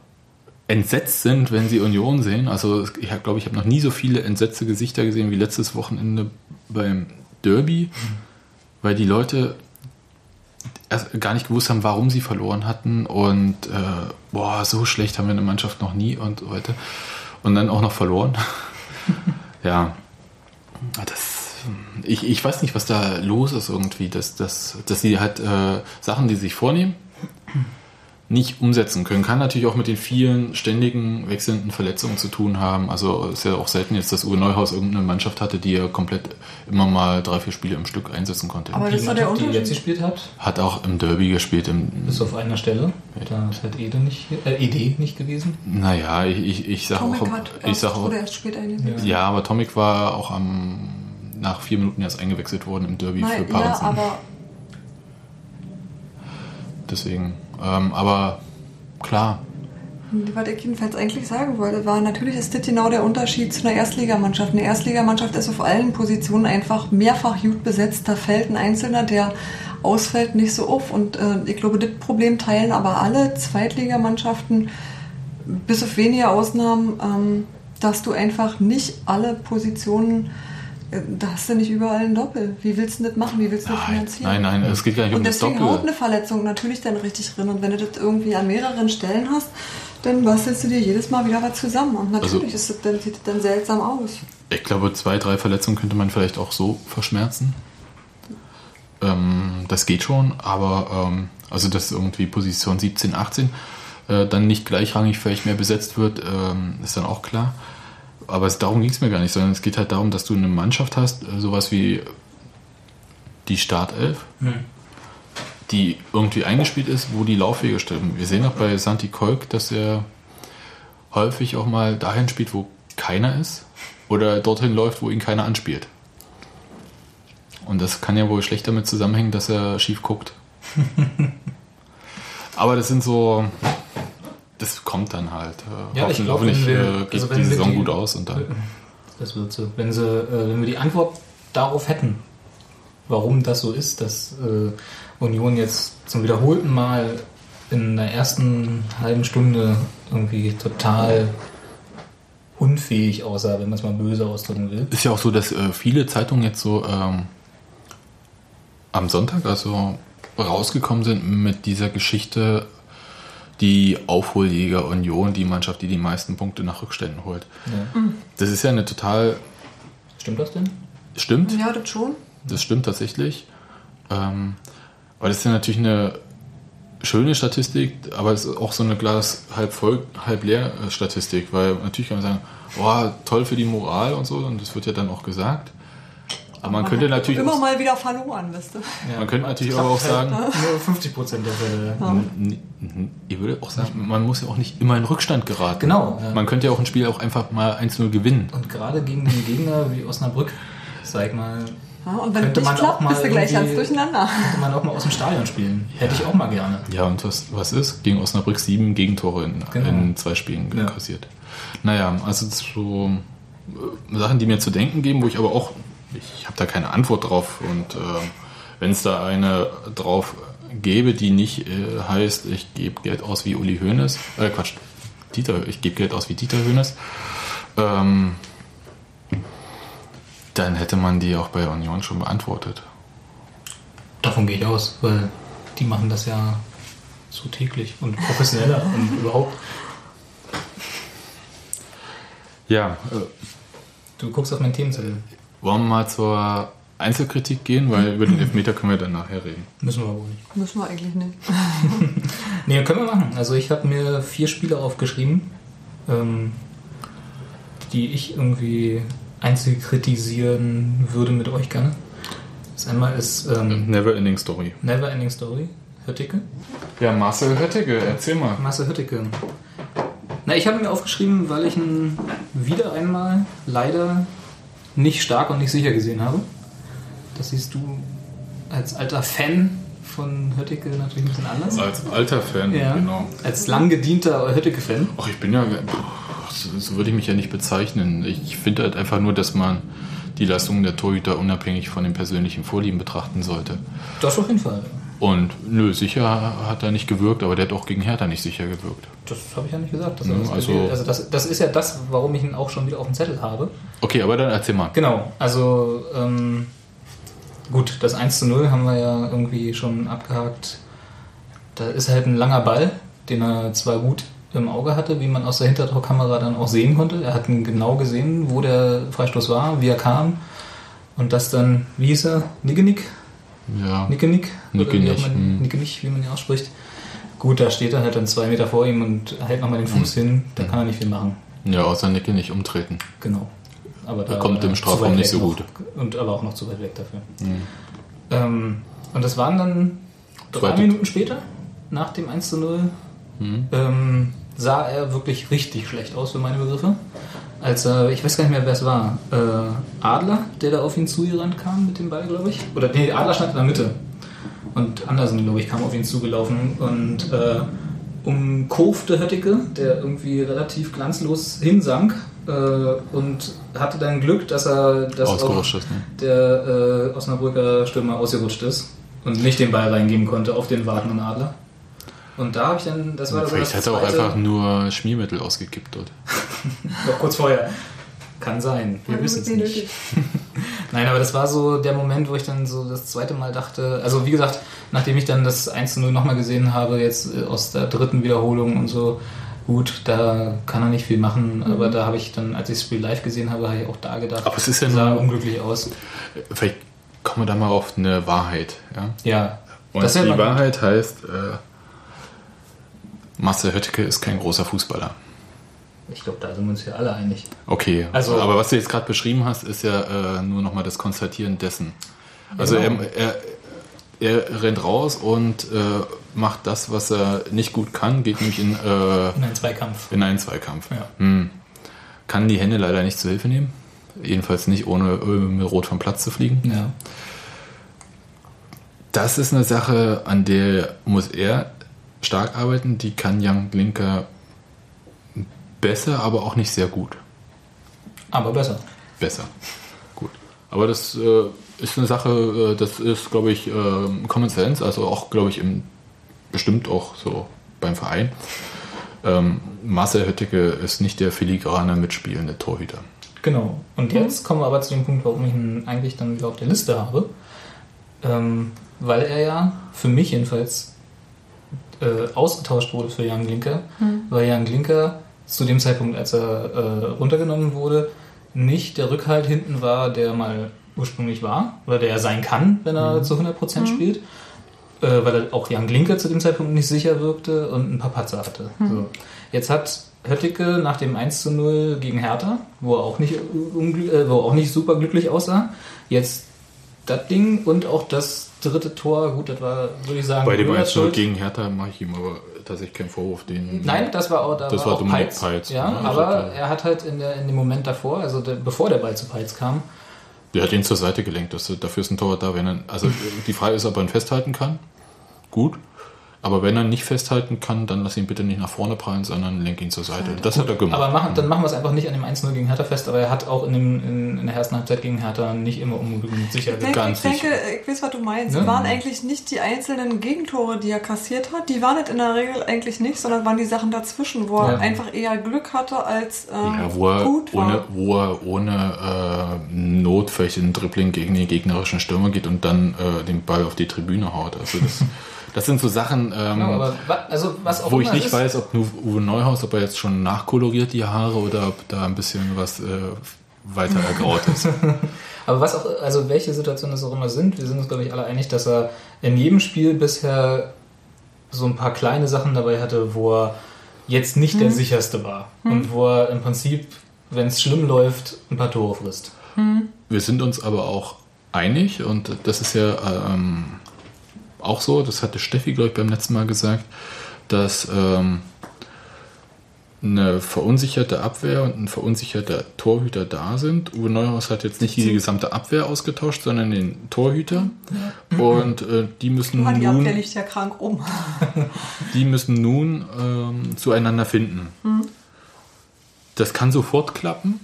entsetzt sind, wenn sie Union sehen. Also ich glaube, ich habe noch nie so viele entsetzte Gesichter gesehen wie letztes Wochenende beim Derby, weil die Leute erst gar nicht gewusst haben, warum sie verloren hatten und äh, boah, so schlecht haben wir eine Mannschaft noch nie und so weiter. Und dann auch noch verloren. (laughs) ja, das, ich, ich weiß nicht, was da los ist irgendwie, dass, dass, dass sie halt äh, Sachen, die sie sich vornehmen, nicht umsetzen können. Kann natürlich auch mit den vielen ständigen wechselnden Verletzungen zu tun haben. Also es ist ja auch selten jetzt, dass Uwe Neuhaus irgendeine Mannschaft hatte, die er komplett immer mal drei, vier Spiele im Stück einsetzen konnte. Aber Die das ist doch der Mannschaft, die jetzt Unterschied. gespielt hat, Hat auch im Derby gespielt. Im, ist auf einer Stelle. Da ist halt Ede nicht, äh, Ede nicht gewesen. naja, ich, ich, ich sag auch, Tomek hat ich erst, sag auch, wurde erst spät eingesetzt. ja, aber Tomic war auch am, nach vier Minuten erst eingewechselt worden im Derby für Nein, ja, Parensen. aber Deswegen, ähm, aber klar, was ich jedenfalls eigentlich sagen wollte, war, natürlich ist das genau der Unterschied zu einer Erstligamannschaft. Eine Erstligamannschaft ist auf allen Positionen einfach mehrfach gut besetzt. Da fällt ein Einzelner, der ausfällt, nicht so auf. Und äh, ich glaube, das Problem teilen aber alle Zweitligamannschaften, bis auf wenige Ausnahmen, ähm, dass du einfach nicht alle Positionen Da hast du nicht überall ein Doppel. Wie willst du das machen? Wie willst du das finanzieren? nein, nein, es geht gar nicht um Und das deswegen haut Doppel. eine Verletzung natürlich dann richtig drin. Und wenn du das irgendwie an mehreren Stellen hast, dann bastelst du dir jedes Mal wieder was zusammen. Und natürlich Also- ist das dann, sieht das dann seltsam aus. Ich glaube, zwei, drei Verletzungen könnte man vielleicht auch so verschmerzen. Ähm, das geht schon, aber ähm, also dass irgendwie Position 17, 18 äh, dann nicht gleichrangig vielleicht mehr besetzt wird, ähm, ist dann auch klar. Aber es, darum ging es mir gar nicht, sondern es geht halt darum, dass du eine Mannschaft hast, äh, sowas wie die Startelf, die irgendwie eingespielt ist, wo die Laufwege stimmen. Wir sehen auch bei Santi Kolk, dass er häufig auch mal dahin spielt, wo keiner ist oder dorthin läuft, wo ihn keiner anspielt. Und das kann ja wohl schlecht damit zusammenhängen, dass er schief guckt. (laughs) Aber das sind so, das kommt dann halt. Äh, Ja, ich hoffen- glaub, hoffentlich wir- äh, geht also die Saison die- gut aus und dann. Das wird so. Wenn, sie, äh, wenn wir die Antwort darauf hätten, warum das so ist, dass äh, Union jetzt zum wiederholten Mal in der ersten halben Stunde irgendwie total unfähig aussah, wenn man es mal böse ausdrücken will. Ist ja auch so, dass äh, viele Zeitungen jetzt so ähm, am Sonntag also rausgekommen sind mit dieser Geschichte, die Aufholjäger Union, die Mannschaft, die die meisten Punkte nach Rückständen holt. Ja. Das ist ja eine total, Stimmt das denn? stimmt, Ja, das schon. das stimmt tatsächlich. Ähm, aber das ist ja natürlich eine schöne Statistik, aber es ist auch so eine Glas halb voll, halb leer äh, Statistik, weil natürlich kann man sagen, oh, toll für die Moral und so, und das wird ja dann auch gesagt. Aber man könnte natürlich Immer mal wieder verloren, wisst du. man könnte natürlich aber auch sagen, Nur 50 Prozent der Fälle. n- ich würde auch sagen, man muss ja auch nicht immer in Rückstand geraten. Genau, ja. Man könnte ja auch ein Spiel auch einfach mal 1-0 gewinnen. Und gerade gegen einen Gegner wie Osnabrück, sag mal, Ja, und wenn Könnte man auch klappt, mal bist du gleich ganz durcheinander. könnte man auch mal aus dem Stadion spielen. Hätte ich auch mal gerne. Ja, und was, was ist? Gegen Osnabrück sieben Gegentore in, Genau. in zwei Spielen Ja. kassiert. Naja, also so äh, Sachen, die mir zu denken geben, wo ich aber auch, ich habe da keine Antwort drauf. Und äh, wenn es da eine drauf gäbe, die nicht äh, heißt, ich gebe Geld aus wie Uli Hoeneß, äh Quatsch, Dieter, ich gebe Geld aus wie Dieter Hoeneß, ähm, dann hätte man die auch bei Union schon beantwortet. Davon gehe ich aus, weil die machen das ja so täglich und professioneller und (laughs) überhaupt. Ja, äh, Du guckst auf meinen Themenzettel. Wollen wir mal zur Einzelkritik gehen, weil über den (clears throat) Elfmeter können wir dann nachher reden. Müssen wir wohl nicht. Müssen wir eigentlich nicht. (laughs) Nee, können wir machen. Also ich habe mir vier Spiele aufgeschrieben, ähm, die ich irgendwie einzeln kritisieren würde mit euch gerne. Das einmal ist ähm, Never Ending Story. Never Ending Story, Hütticke. Ja, Marcel Höttege, erzähl mal. Marcel Hütticke. Na, ich habe mir aufgeschrieben, weil ich ihn wieder einmal leider nicht stark und nicht sicher gesehen habe. Das siehst du als alter Fan von Hütticke natürlich ein bisschen anders. Als alter Fan, Ja. genau. Als lang gedienter Hütticke-Fan. Ach, ich bin ja. So würde ich mich ja nicht bezeichnen. Ich finde halt einfach nur, dass man die Leistungen der Torhüter unabhängig von den persönlichen Vorlieben betrachten sollte. Das auf jeden Fall. Und nö, sicher hat er nicht gewirkt, aber der hat auch gegen Hertha nicht sicher gewirkt. Das habe ich ja nicht gesagt. Das, Ja, das, also- also das, das ist ja das, warum ich ihn auch schon wieder auf dem Zettel habe. Okay, aber dann erzähl mal. Genau, also ähm, gut, das 1 zu 0 haben wir ja irgendwie schon abgehakt. Da ist halt ein langer Ball, den er zwar gut im Auge hatte, wie man aus der Hintertorkamera dann auch sehen konnte. Er hat ihn genau gesehen, wo der Freistoß war, wie er kam. Und das dann, wie hieß er? Niggenick? Ja. Auch man- hm. Nickenick, wie man ihn ausspricht. Gut, da steht er halt dann zwei Meter vor ihm und hält nochmal den Fuß Hm. hin. Da kann er nicht viel machen. Ja, außer Nicke nicht umtreten. Genau. Aber da Er kommt im Strafraum nicht so noch. gut. Und aber auch noch zu weit weg dafür. Mhm. Ähm, und das waren dann drei Zweite- Minuten später, nach dem 1 zu 0, Mhm. ähm, sah er wirklich richtig schlecht aus für meine Begriffe. Als er, ich weiß gar nicht mehr, wer es war, äh, Adler, der da auf ihn zugerannt kam mit dem Ball, glaube ich. Oder nee, Adler stand in der Mitte. Und Andersen, glaube ich, kam auf ihn zugelaufen und äh, umkurfte Hötticke, der irgendwie relativ glanzlos hinsank äh, und hatte dann Glück, dass er dass auch ist, ne? der äh, Osnabrücker Stürmer ausgerutscht ist und nicht den Ball reingeben konnte auf den wartenden Adler. Und da habe ich dann, das war Vielleicht das hat er auch einfach nur Schmiermittel ausgekippt dort. (laughs) noch kurz vorher. Kann sein, wir wissen es nicht. (laughs) Nein, aber das war so der Moment, wo ich dann so das zweite Mal dachte, also wie gesagt, nachdem ich dann das 1 zu 0 nochmal gesehen habe, jetzt äh, aus der dritten Wiederholung und so, gut, da kann er nicht viel machen, Mhm. aber da habe ich dann, als ich das Spiel live gesehen habe, habe ich auch da gedacht, Aber es ist ja sah nur- unglücklich aus. Vielleicht kommen wir da mal auf eine Wahrheit. Ja? Ja, Und das ist ja die immer gut. Wahrheit heißt, äh, Marcel Höttke ist kein großer Fußballer. Ich glaube, da sind wir uns ja alle einig. Okay, Also- aber was du jetzt gerade beschrieben hast, ist ja äh, nur nochmal das Konstatieren dessen. Also genau. er, er, er rennt raus und äh, macht das, was er nicht gut kann, geht nämlich in, äh, In einen Zweikampf. in einen Zweikampf. Ja. Hm. Kann die Hände leider nicht zur Hilfe nehmen. Jedenfalls nicht ohne mit Rot vom Platz zu fliegen. Ja. Das ist eine Sache, an der muss er stark arbeiten. Die kann Jan Glinker besser, aber auch nicht sehr gut. Aber besser. Besser. Gut. Aber das äh, ist eine Sache, äh, das ist, glaube ich, äh, Common Sense, also auch, glaube ich, im, bestimmt auch so beim Verein. Ähm, Marcel Höttike ist nicht der filigrane mitspielende Torhüter. Genau. Und jetzt kommen wir aber zu dem Punkt, warum ich ihn eigentlich dann wieder auf der Liste habe. Ähm, weil er ja, für mich jedenfalls, äh, ausgetauscht wurde für Jan Glinker. Weil Jan Glinker zu dem Zeitpunkt, als er äh, runtergenommen wurde, nicht der Rückhalt hinten war, der mal ursprünglich war. Oder der er sein kann, wenn er zu 100% spielt. Äh, weil er auch Jan Glinker zu dem Zeitpunkt nicht sicher wirkte und ein paar Patzer hatte. So. Jetzt hat Höttike nach dem 1 zu 0 gegen Hertha, wo er auch nicht, unglü- äh, wo er auch nicht super glücklich aussah, jetzt das Ding und auch das dritte Tor, gut, das war, würde ich sagen, Bei dem Müllers 1 Schuld. gegen Hertha mache ich ihm aber tatsächlich keinen Vorwurf. Den, Nein, das war auch, da Das war war Dominik Peitz. Peitz, Ja, ne? Also aber der- er hat halt in, der, in dem Moment davor, also der, bevor der Ball zu Peitz kam, Der hat ihn zur Seite gelenkt. Das, dafür ist ein Torwart da. Wenn er, also die Frage ist, ob er ihn festhalten kann. Gut. Aber wenn er nicht festhalten kann, dann lass ihn bitte nicht nach vorne prallen, sondern lenk ihn zur Seite. Das hat er gemacht. aber machen, dann machen wir es einfach nicht an dem 1-0 gegen Hertha fest, aber er hat auch in, dem, in, in der ersten Halbzeit gegen Hertha nicht immer ungenügend sicher Ich denke, Ganz ich, denke, sicher. ich weiß, was du meinst. Ja. Es waren eigentlich nicht die einzelnen Gegentore, die er kassiert hat. Die waren es in der Regel eigentlich nicht, sondern waren die Sachen dazwischen, wo er Ja. einfach eher Glück hatte als ähm, ja, wo er, gut war. ohne, wo er ohne äh, Not vielleicht in Dribbling gegen den gegnerischen Stürmer geht und dann äh, den Ball auf die Tribüne haut. Also das, (laughs) das sind so Sachen, ähm, Genau, aber wa- also was auch wo ich nicht ist, weiß, ob nur Uwe Neuhaus, ob er jetzt schon nachkoloriert die Haare oder ob da ein bisschen was äh, weiter ergraut ist. (laughs) Aber was auch, also welche Situationen es auch immer sind, wir sind uns, glaube ich, alle einig, dass er in jedem Spiel bisher so ein paar kleine Sachen dabei hatte, wo er jetzt nicht Mhm. der sicherste war. Und wo er im Prinzip, wenn es schlimm läuft, ein paar Tore frisst. Wir sind uns aber auch einig und das ist ja ähm, auch so, das hatte Steffi, glaube ich, beim letzten Mal gesagt, dass ähm, eine verunsicherte Abwehr und ein verunsicherter Torhüter da sind. Uwe Neuhaus hat jetzt nicht die gesamte Abwehr ausgetauscht, sondern den Torhüter. Und äh, die müssen Johann, die Abwehr nun, liegt ja krank um. (laughs) die müssen nun ähm, zueinander finden. Das kann sofort klappen.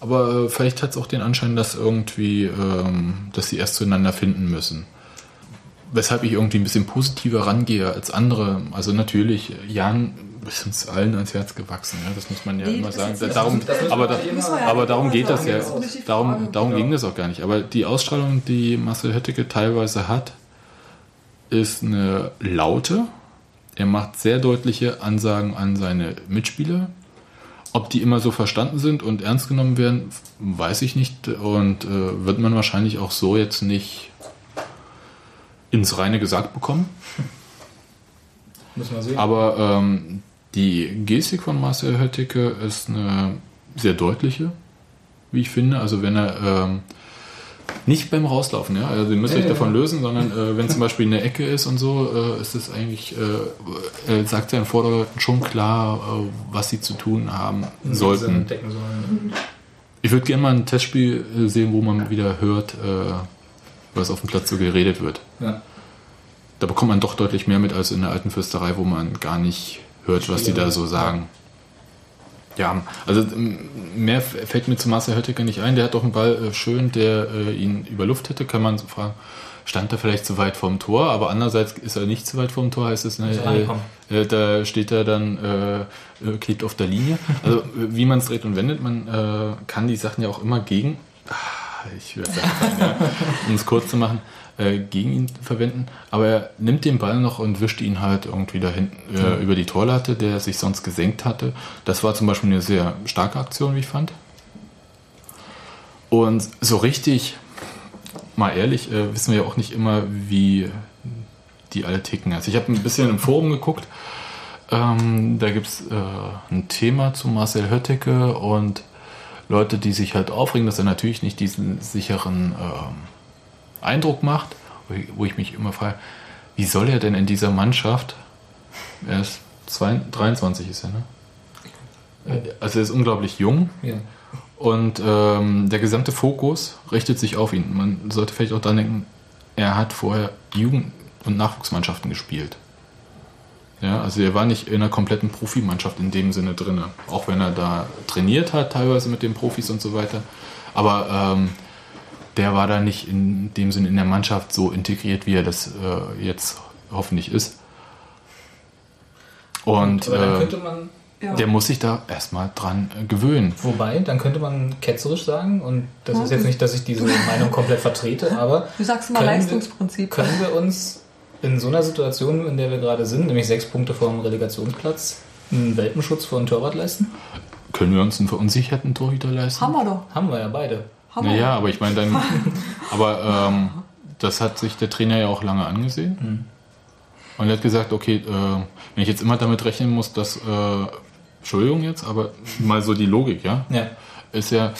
Aber äh, vielleicht hat es auch den Anschein, dass irgendwie, ähm, dass sie erst zueinander finden müssen. Weshalb ich irgendwie ein bisschen positiver rangehe als andere. Also natürlich, Jan ist uns allen ans Herz gewachsen. Ja, das muss man ja Nee, immer sagen. darum, aber, da, aber darum geht das ja. Darum, darum ging das auch gar nicht. Aber die Ausstrahlung, die Marcel Hötteke teilweise hat, ist eine laute. Er macht sehr deutliche Ansagen an seine Mitspieler. Ob die immer so verstanden sind und ernst genommen werden, weiß ich nicht. Und äh, wird man wahrscheinlich auch so jetzt nicht ins Reine gesagt bekommen. Müssen wir sehen. Aber ähm, die Gestik von Marcel Höttike ist eine sehr deutliche, wie ich finde. Also wenn er ähm, nicht beim Rauslaufen, ja, also ihr müsst euch nee, davon lösen, sondern äh, wenn zum Beispiel eine Ecke ist und so, äh, ist es eigentlich, äh, er sagt seinen Vorderleuten schon klar, äh, was sie zu tun haben sollten. Decken sollen. Ich würde gerne mal ein Testspiel äh, sehen, wo man wieder hört, äh, was auf dem Platz so geredet wird. Ja. Da bekommt man doch deutlich mehr mit als in der alten Fürsterei, wo man gar nicht hört, was die da so sagen. Ja, also mehr fällt mir zu Marcel Höttger nicht ein. Der hat doch einen Ball äh, schön, der äh, ihn über Luft hätte. Kann man so fragen, stand er vielleicht zu weit vom Tor? Aber andererseits ist er nicht zu weit vom Tor, heißt es, ne, äh, äh, da steht er dann, äh, äh, klebt auf der Linie. Also (laughs) wie man es dreht und wendet, man kann die Sachen ja auch immer gegen. Ah, ich würde sagen, ja, um es kurz zu machen, äh, gegen ihn verwenden. Aber er nimmt den Ball noch und wischt ihn halt irgendwie da hinten äh, über die Torlatte, der sich sonst gesenkt hatte. Das war zum Beispiel eine sehr starke Aktion, wie ich fand. Und so richtig, mal ehrlich, äh, wissen wir ja auch nicht immer, wie die alle ticken. Also ich habe ein bisschen im Forum geguckt. Ähm, da gibt es äh, ein Thema zu Marcel Hötteke und Leute, die sich halt aufregen, dass er natürlich nicht diesen sicheren ähm, Eindruck macht, wo ich, mich immer frage, wie soll er denn in dieser Mannschaft, er ist zwei, 23 ist er, ne? Also er ist unglaublich jung Ja. und ähm, der gesamte Fokus richtet sich auf ihn. Man sollte vielleicht auch dran denken, er hat vorher Jugend- und Nachwuchsmannschaften gespielt. Ja, also er war nicht in einer kompletten Profimannschaft in dem Sinne drin. Auch wenn er da trainiert hat, teilweise mit den Profis und so weiter. Aber ähm, der war da nicht in dem Sinne in der Mannschaft so integriert, wie er das äh, jetzt hoffentlich ist. Und Aber dann äh, könnte man, Ja. der muss sich da erstmal dran äh, gewöhnen. wobei, dann könnte man ketzerisch sagen, und das Ja, ist jetzt nicht, dass ich diese (laughs) Meinung komplett vertrete, aber Du sagst immer Können wir- Leistungsprinzip. können wir uns in so einer Situation, in der wir gerade sind, nämlich sechs Punkte vor dem Relegationsplatz, einen Welpenschutz vor dem Torwart leisten? Können wir uns einen verunsicherten Torhüter leisten? Haben wir doch. Haben wir ja beide. Naja, aber ich meine dann. (laughs) aber ähm, das hat sich der Trainer ja auch lange angesehen. Und er hat gesagt, okay, äh, wenn ich jetzt immer damit rechnen muss, dass. Äh, Entschuldigung jetzt, aber mal so die Logik, ja? Ja. Ist ja.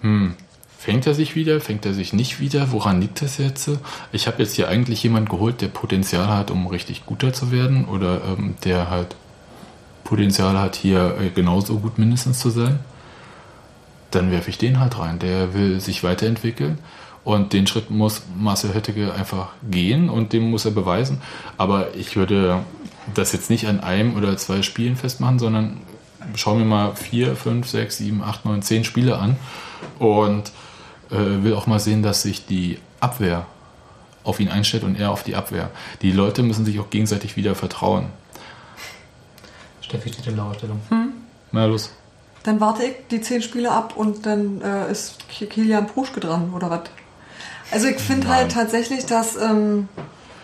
Hm, fängt er sich wieder? Fängt er sich nicht wieder? Woran liegt das jetzt? Ich habe jetzt hier eigentlich jemanden geholt, der Potenzial hat, um richtig guter zu werden oder ähm, der halt Potenzial hat, hier äh, genauso gut mindestens zu sein dann werfe ich den halt rein. Der will sich weiterentwickeln und den Schritt muss Marcel Hötteke einfach gehen und dem muss er beweisen. Aber ich würde das jetzt nicht an einem oder zwei Spielen festmachen, sondern schaue mir mal vier, fünf, sechs, sieben, acht, neun, zehn Spiele an und äh, will auch mal sehen, dass sich die Abwehr auf ihn einstellt und er auf die Abwehr. Die Leute müssen sich auch gegenseitig wieder vertrauen. Steffi steht in Lauerstellung. Na los. Dann warte ich die zehn Spiele ab und dann äh, ist Ki- Kilian Pruschke dran oder was? Also ich finde halt tatsächlich, dass, ähm,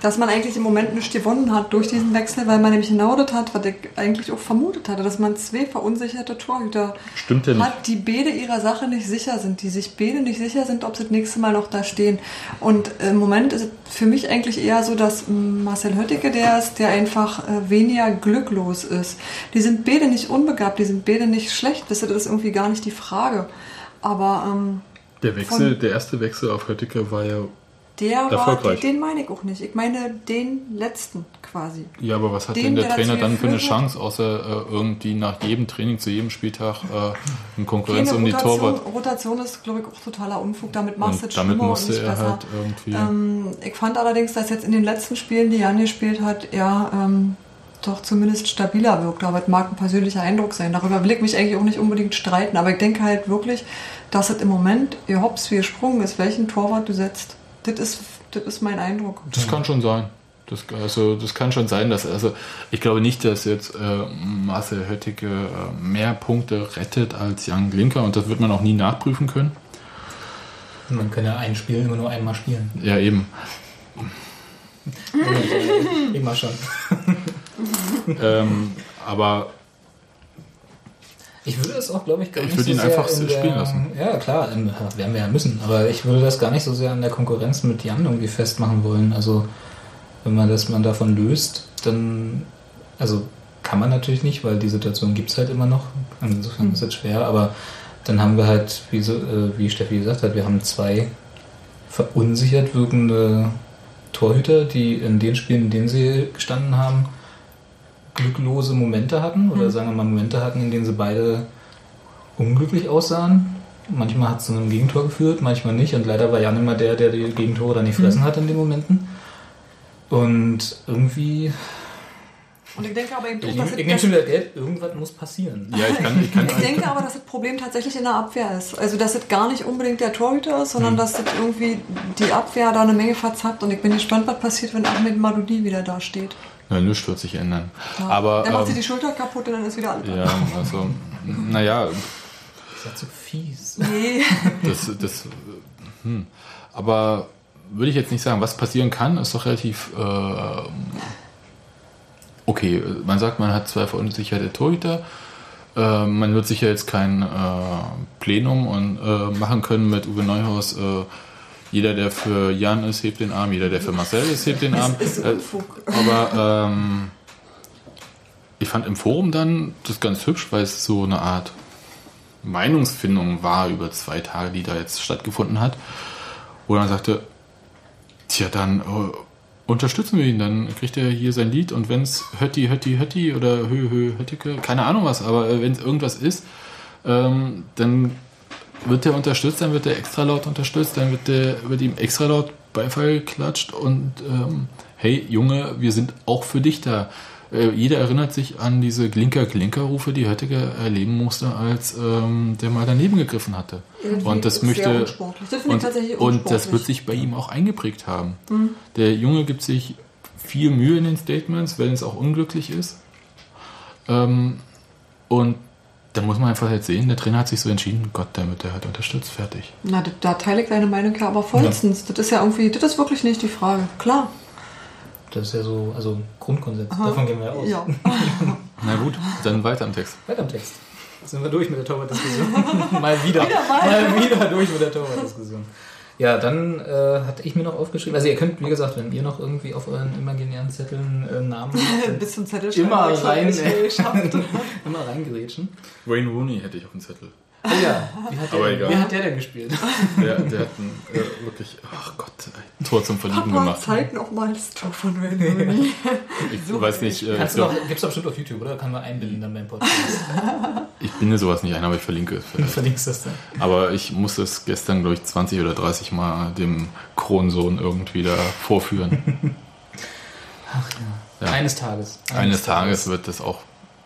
dass man eigentlich im Moment nicht gewonnen hat durch diesen Wechsel, weil man nämlich genau das hat, was ich eigentlich auch vermutet hatte, dass man zwei verunsicherte Torhüter Stimmt ja hat, die beide ihrer Sache nicht sicher sind, die sich beide nicht sicher sind, ob sie das nächste Mal noch da stehen. Und im Moment ist es für mich eigentlich eher so, dass Marcel Höttike der ist, der einfach äh, weniger glücklos ist. Die sind beide nicht unbegabt, die sind beide nicht schlecht, das ist irgendwie gar nicht die Frage. Aber ähm, Der Wechsel, der erste Wechsel auf Höttike war ja der war, Erfolgreich. den meine ich auch nicht. Ich meine den letzten quasi. Ja, aber was hat Den, denn der der Trainer dann für eine Chance, außer äh, irgendwie nach jedem Training zu jedem Spieltag äh, in Konkurrenz um die Rotation, Torwart? Rotation ist, glaube ich, auch totaler Unfug. Damit machst du es damit musste er besser. halt irgendwie. Ähm, ich fand allerdings, dass jetzt in den letzten Spielen, die Jan gespielt hat, er ähm, doch zumindest stabiler wirkt. Aber es mag ein persönlicher Eindruck sein. Darüber will ich mich eigentlich auch nicht unbedingt streiten. Aber ich denke halt wirklich, dass es im Moment, ihr hops wie gesprungen ist, welchen Torwart du setzt. Das ist, das ist mein Eindruck. das kann schon sein. Das, also, das kann schon sein, dass also ich glaube nicht, dass jetzt äh, Marcel Höttike äh, mehr Punkte rettet als Jan Glinker und das wird man auch nie nachprüfen können. Man kann ja ein Spiel immer nur einmal spielen. Ja, eben. (laughs) immer schon. ähm, aber Ich würde es auch, glaube ich, gar Ich nicht würde ihn so sehr einfach in der, spielen lassen. Ja, klar, im- werden wir ja müssen. Aber ich würde das gar nicht so sehr an der Konkurrenz mit Jan irgendwie festmachen wollen. Also, wenn man das man davon löst, dann, also kann man natürlich nicht, weil die Situation gibt es halt immer noch. Insofern ist es schwer, aber dann haben wir halt, wie, so, äh, wie Steffi gesagt hat, wir haben zwei verunsichert wirkende Torhüter, die in den Spielen, in denen sie gestanden haben, glücklose Momente hatten oder sagen wir mal Momente hatten, in denen sie beide unglücklich aussahen. Manchmal hat es zu einem Gegentor geführt, manchmal nicht. Und leider war Jan immer der, der die Gegentore dann nicht fressen hat in den Momenten. Und irgendwie, Und ich denke aber eben, ich, dass es- ich schon wieder Geld, irgendwas muss passieren. ja, ich kann, ich kann Ich denke aber, dass das Problem tatsächlich in der Abwehr ist. Also, dass es gar nicht unbedingt der Torhüter ist, Hm. sondern dass das irgendwie die Abwehr da eine Menge verzappt. Und ich bin gespannt, was passiert, wenn Ahmed Madoudi wieder da steht. Ja, nichts wird sich ändern. Ja. Aber der macht ähm, die Schulter kaputt und dann ist wieder alles. ja, also naja, Das ist ja zu fies. Nee. (laughs) das, das Aber würde ich jetzt nicht sagen, was passieren kann, ist doch relativ äh, okay. Man sagt, man hat zwei verunsicherte Torhüter. Äh, man wird sicher jetzt kein äh, Plenum und, äh, machen können mit Uwe Neuhaus. Äh, jeder, der für Jan ist, hebt den Arm. Jeder, der für Marcel ist, hebt den Arm. ist Äh, Unfug. aber ähm, ich fand im Forum dann das ganz hübsch, weil es so eine Art Meinungsfindung war über zwei Tage, die da jetzt stattgefunden hat. Wo dann sagte, tja, dann äh, unterstützen wir ihn, dann kriegt er hier sein Lied und wenn es Hötti, Hötti, Hötti oder Hö, Hö, Höttike, keine Ahnung was, aber äh, wenn es irgendwas ist, ähm, dann wird er unterstützt, dann wird er extra laut unterstützt, dann wird, der, wird ihm extra laut Beifall geklatscht und ähm, hey Junge, wir sind auch für dich da. Äh, jeder erinnert sich an diese Glinker-Glinker-Rufe, die Höttiger erleben musste, als ähm, der mal daneben gegriffen hatte. Irgendwie Und das möchte. Das und, und das wird sich bei ihm auch eingeprägt haben. Mhm. Der Junge gibt sich viel Mühe in den Statements, wenn es auch unglücklich ist. Ähm, und da muss man einfach jetzt sehen, der Trainer hat sich so entschieden, Gott, der wird der halt unterstützt, fertig. Na, da, da teile ich deine Meinung ja aber vollstens. Das ist ja irgendwie, das ist wirklich nicht die Frage. Klar. Das ist ja so, also Grundkonsens. Davon gehen wir ja aus. Ja. (laughs) Na gut, dann weiter im Text. Weiter im Text. Sind wir durch mit der Torwart-Diskussion? (laughs) mal wieder. mal wieder durch mit der Torwart-Diskussion. Ja, dann äh, hatte ich mir noch aufgeschrieben, also ihr könnt, wie gesagt, wenn ihr noch irgendwie auf euren imaginären Zetteln äh, Namen (laughs) habt, Bis zum Zettel immer schreiben, rein, (laughs) immer reingerätschen. Wayne Rooney hätte ich auf dem Zettel. Oh ja, wie hat, Aber der, egal. wie hat der denn gespielt? Der, der hat ein, äh, wirklich, ach Gott, ein Tor zum Verlieben Papa, gemacht. zeig noch mal das Tor von Rooney. (laughs) Ich weiß nicht, äh, Kannst du glaub, noch, gibt's doch bestimmt auf YouTube, oder? Kann man einbinden dann beim Podcast. ich binde sowas nicht ein, aber ich verlinke es. vielleicht. (laughs) Verlinkst das dann. Aber ich musste es gestern, glaube ich, 20 oder 30 Mal dem Kronsohn irgendwie da vorführen. (laughs) Ja. Eines Tages. Eines Tages wird das auch.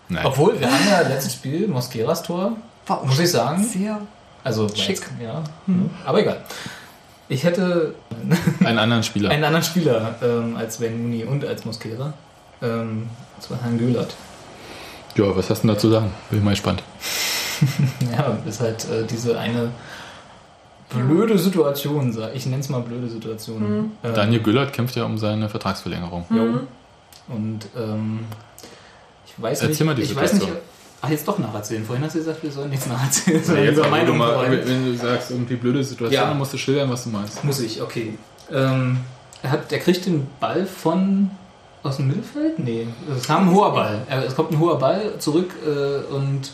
Nein. Obwohl, wir haben ja letztes Spiel Mosqueras Tor. War auch Muss ich sagen. Sehr. Also Schick. jetzt- Ja, aber egal. Ich hätte (laughs) Einen anderen Spieler. einen anderen Spieler ähm, als Wayne Mooney und als Mosquera. Ähm, das war Herrn Göhlert. ja, was hast du denn dazu sagen? Bin mal gespannt. (laughs) Ja, ist halt äh, diese eine blöde Situation, sag- ich nenne es mal blöde Situation. Ähm, Daniel Güllert kämpft ja um seine Vertragsverlängerung. Jo. Und ähm, ich weiß Erzähl nicht, mal die ich weiß nicht, Situation. Ach jetzt doch nacherzählen. Vorhin hast du gesagt, wir sollen nichts nacherzählen, Ja, jetzt über Meinung mal, wenn du sagst, irgendwie blöde Situation, Ja. dann musst du schildern, was du meinst. Muss ich, okay. Ähm, er, hat, er kriegt den Ball von aus dem Mittelfeld? Nee, es kam ein hoher Ball. Es kommt ein hoher Ball zurück äh, und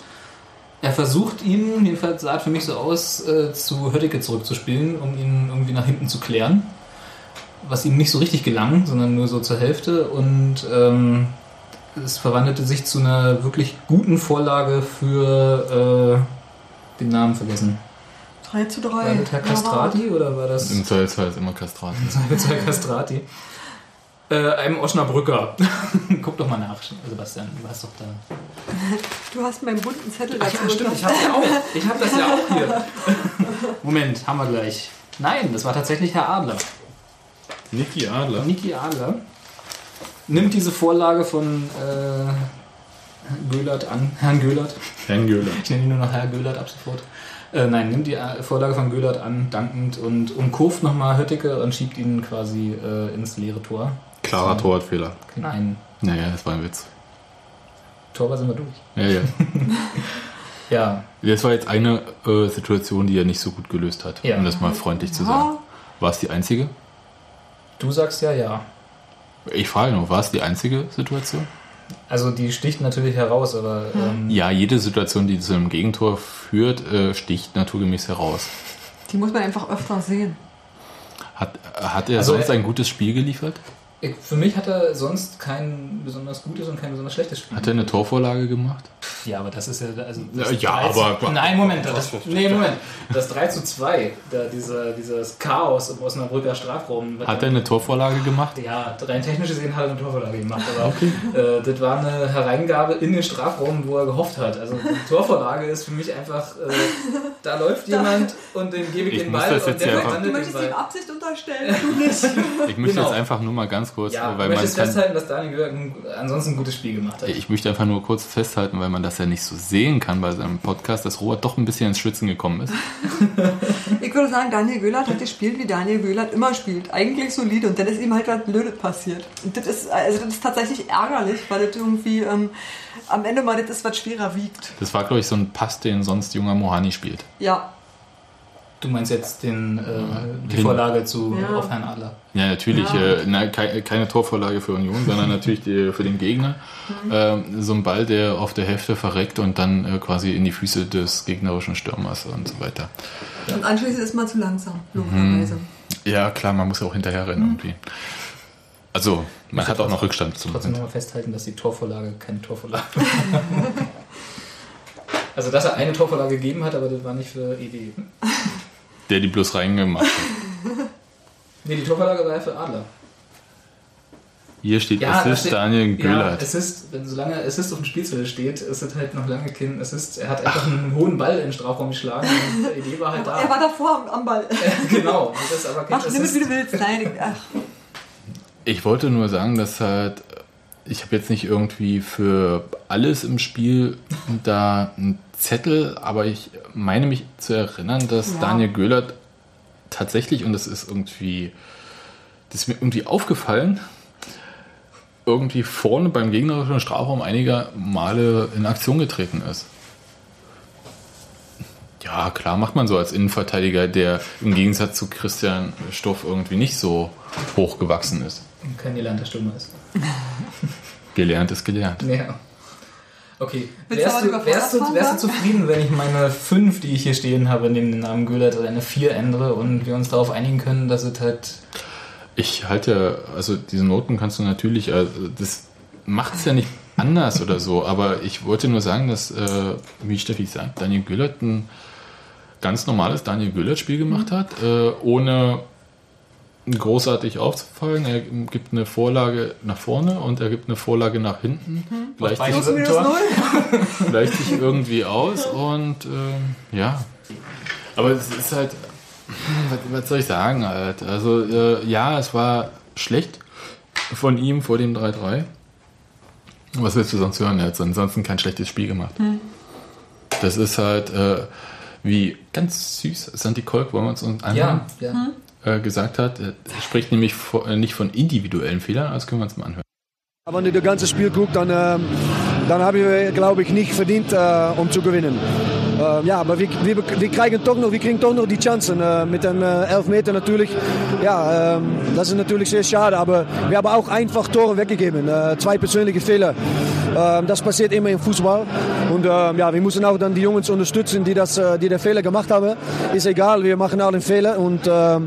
er versucht ihn, jedenfalls sah es für mich so aus, äh, zu Höttike zurückzuspielen, um ihn irgendwie nach hinten zu klären. Was ihm nicht so richtig gelang, sondern nur so zur Hälfte. Und ähm, es verwandelte sich zu einer wirklich guten Vorlage für äh, den Namen vergessen. 3 zu 3. War das Herr Ja, Castrati oder war das? Im Zweifelsfall ist immer Kastrat. mit zwei Castrati. Äh, einem Osnabrücker. (laughs) Guck doch mal nach, Sebastian. Du hast doch da. Du hast meinen bunten Zettel Ach dazu. ja, stimmt. Ich hab's ja auch. Ich hab das ja auch hier. (laughs) Moment, haben wir gleich. Nein, das war tatsächlich Herr Adler. Niki Adler. Niki Adler nimmt diese Vorlage von äh, Göhlert an. Herrn Göhlert. Herrn Göhler. Ich nenne ihn nur noch Herr Göhlert ab sofort. Äh, nein, nimmt die äh, Vorlage von Göhlert an, dankend und umkurvt nochmal Höttike und schiebt ihn quasi äh, ins leere Tor. Klarer Torwartfehler. Nein, Naja, das war ein Witz. Tor war sind wir durch. Ja, ja. (laughs) Ja, Das war jetzt eine äh, Situation, die er nicht so gut gelöst hat, Ja. um das mal freundlich zu sagen. War es die einzige? du sagst ja ja. Ich frage nur, war es die einzige Situation? Also die sticht natürlich heraus, aber ähm, Ja, jede Situation, die zu einem Gegentor führt, äh, sticht naturgemäß heraus. Die muss man einfach öfter sehen. Hat, hat er Also, sonst äh, ein gutes Spiel geliefert? Ich- für mich hat er sonst kein besonders gutes und kein besonders schlechtes Spiel. Hat er eine Torvorlage gemacht? Ja, aber das ist ja. Also Ja, das ja, 3 zu- aber- Nein, Moment. Das, nee, Moment. Das 3 zu 2, da dieser, dieses Chaos im Osnabrücker Strafraum. Hat er eine Torvorlage gemacht? Ja, rein technisch gesehen hat er eine Torvorlage gemacht, aber äh, das war eine Hereingabe in den Strafraum, wo er gehofft hat. Also die Torvorlage ist für mich einfach, äh, da läuft jemand und dem gebe ich, Ich den Ball und jetzt der einfach- Du möchtest ihm. Absicht unterstellen, du nicht. Ich möchte Genau. jetzt einfach nur mal ganz kurz, Ja, weil ich man festhalten, dass Daniel ein- ansonsten ein gutes Spiel gemacht hat. ich möchte einfach nur kurz festhalten, weil man was er nicht so sehen kann bei seinem Podcast, dass Robert doch ein bisschen ins Schwitzen gekommen ist. (laughs) Ich würde sagen, Daniel Göhlert hat gespielt, wie Daniel Göhlert immer spielt. Eigentlich solide. Und dann ist ihm halt was Blödes passiert. Und das ist, also das ist tatsächlich ärgerlich, weil das irgendwie ähm, am Ende mal das ist, was schwerer wiegt. Das war, glaube ich, so ein Pass, den sonst junger Mohani spielt. Ja, Du meinst jetzt den, äh, die Den- Vorlage zu Ja. auf Herrn Adler. Ja, natürlich. Ja. Äh, na, kei- keine Torvorlage für Union, sondern (laughs) natürlich die, für den Gegner. Ähm, so ein Ball, der auf der Hälfte verreckt und dann äh, quasi in die Füße des gegnerischen Stürmers und so weiter. und anschließend ist man zu langsam, logischerweise. Ja, klar, man muss ja auch hinterher rennen irgendwie. Also, man hat auch noch Rückstand zum Trotzdem Moment. nochmal festhalten, dass die Torvorlage keine Torvorlage war. (laughs) also, dass er eine Torvorlage gegeben hat, aber das war nicht für ED. (laughs) Der die bloß reingemacht hat. (laughs) Nee, die Torvorlage war ja für Adler. Hier steht Ja, Assist steht- Daniel Ja, Göhlert. Assist, wenn solange Assist auf dem Spielzettel steht, ist es halt noch lange kein Assist. Er hat einfach einen hohen Ball in den Strafraum geschlagen und die (laughs) Idee war halt da. Er war davor am, Ball. genau, und das ist aber kein Mach, nimm es Assist. wie du willst. Nein, ich- ach, Ich wollte nur sagen, dass halt, ich habe jetzt nicht irgendwie für alles im Spiel da einen Zettel, aber ich meine mich zu erinnern, dass Ja. Daniel Göhlert tatsächlich, und das ist irgendwie, das ist mir irgendwie aufgefallen, irgendwie vorne beim gegnerischen Strafraum einiger Male in Aktion getreten ist. Ja, klar macht man so als Innenverteidiger, der im Gegensatz zu Christian Stoff irgendwie nicht so hochgewachsen ist. Kein gelernter Stürmer ist. (laughs) Gelernt ist gelernt. Ja. Okay, Willst wärst du, wärst, du, wärst du zufrieden, wenn ich meine 5, die ich hier stehen habe, neben dem Namen Göhlert oder eine 4 ändere und wir uns darauf einigen können, dass es halt. Ich halte, also diese Noten kannst du natürlich, also das macht es ja nicht anders oder so, aber ich wollte nur sagen, dass, äh, wie Steffi sagt, Daniel Güllert ein ganz normales Daniel Güllert-Spiel gemacht hat, äh, ohne großartig aufzufallen. Er gibt eine Vorlage nach vorne und er gibt eine Vorlage nach hinten, gleicht, sich, gleicht sich irgendwie aus und ähm, ja. Aber es ist halt, was, was soll ich sagen halt? Also äh, ja, es war schlecht von ihm vor dem 3-3. Was willst du sonst hören? Er hat ansonsten kein schlechtes Spiel gemacht. Das ist halt äh, wie ganz süß Santi Kolk, wollen wir uns anhören, Ja, ja. Äh, gesagt hat. Er spricht nämlich vor, äh, nicht von individuellen Fehlern, das können wir uns mal anhören. Wenn du das ganze Spiel guckst, dann, ähm, dann haben wir, glaube ich, nicht verdient, äh, um zu gewinnen. Ähm, ja, aber wir, wir, wir, kriegen doch noch, wir kriegen doch noch die Chancen äh, mit dem äh, Elfmeter natürlich. Ja, ähm, das ist natürlich sehr schade, aber wir haben auch einfach Tore weggegeben. Zwei persönliche Fehler. Ähm, das passiert immer im Fußball. Und ja, wir müssen auch dann die Jungs unterstützen, die, das, die den Fehler gemacht haben. Ist egal, wir machen alle einen Fehler. Und ja,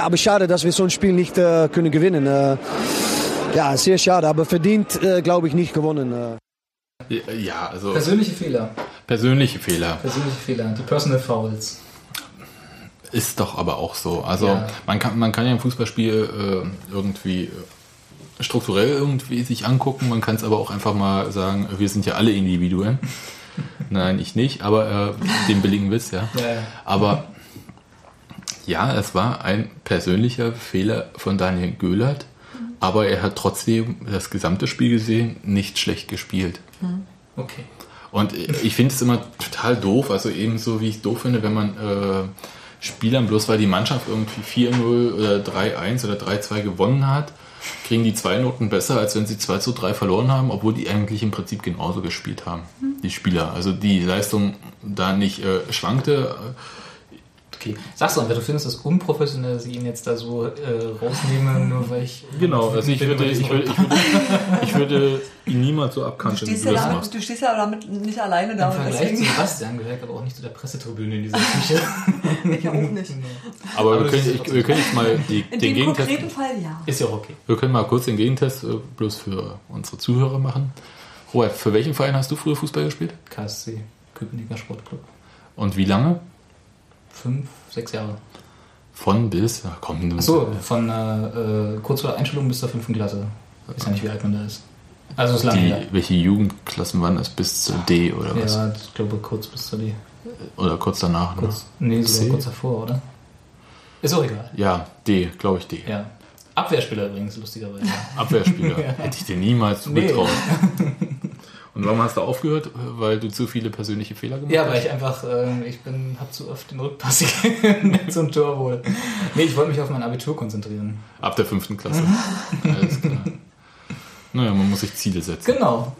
aber schade, dass wir so ein Spiel nicht können gewinnen. Ja, sehr schade, aber verdient, glaube ich, nicht gewonnen. Ja, also Persönliche Fehler. persönliche Fehler. Persönliche Fehler. Die Personal Fouls. Ist doch aber auch so. Also Ja. man, kann, man kann ja ein Fußballspiel äh, irgendwie äh, strukturell irgendwie sich angucken. Man kann es aber auch einfach mal sagen, wir sind ja alle Individuen. (laughs) Nein, ich nicht, aber äh, den billigen Witz, ja. Ja, ja. Aber ja, es war ein persönlicher Fehler von Daniel Göhlert, aber er hat trotzdem das gesamte Spiel gesehen nicht schlecht gespielt. Okay. Und ich finde es immer total doof, also ebenso wie ich es doof finde, wenn man äh, Spielern, bloß weil die Mannschaft irgendwie 4-0 oder 3-1 oder 3-2 gewonnen hat, kriegen die zwei Noten besser, als wenn sie 2 zu 3 verloren haben, obwohl die eigentlich im Prinzip genauso gespielt haben, die Spieler. Also die Leistung da nicht äh, schwankte. Okay. Sagst du einfach, du findest es unprofessionell, dass ich ihn jetzt da so äh, rausnehme, (laughs) nur weil ich. Genau, (laughs) also ich würde, ich würde, ich würde, ich würde ihn niemals so stehst, du ja das damit, machst. du stehst ja damit nicht alleine da. Im Vergleich zu (laughs) Sebastian gehört aber auch nicht zu der Pressetribüne in dieser Küche. ich auch nicht. Aber, Aber wir, können, ich, wir können jetzt mal die, In den Gegentest. konkreten Fall ja. Ist ja auch okay. Wir können mal kurz den Gegentest äh, bloß für unsere Zuhörer machen. Robert, für welchen Verein hast du früher Fußball gespielt? KSC, Köpenicker Sportclub. Und wie lange? Fünf, sechs Jahre. Von bis? Ach komm, du Achso, von äh, äh, kurz vor der Einschulung bis zur fünften Klasse. Ich weiß ja nicht, wie alt man da ist. Also ist lange die, her. welche Jugendklassen waren das? Bis zur D oder was? Ja, ich glaube kurz bis zur D. Oder kurz danach? ne? Kurz, nee, sogar C? kurz davor, oder? Ist auch egal. Ja, D, glaube ich D. Ja. Abwehrspieler übrigens, lustigerweise. Abwehrspieler. (laughs) Hätte ich dir niemals Nee. (laughs) Und warum hast du aufgehört? Weil du zu viele persönliche Fehler gemacht Ja, hast? weil ich einfach, ähm, ich bin, hab zu oft den Rückpass (laughs) gegeben zum Tor wohl. Nee, ich wollte mich auf mein Abitur konzentrieren. Ab der fünften Klasse. Alles klar. Naja, man muss sich Ziele setzen. Genau.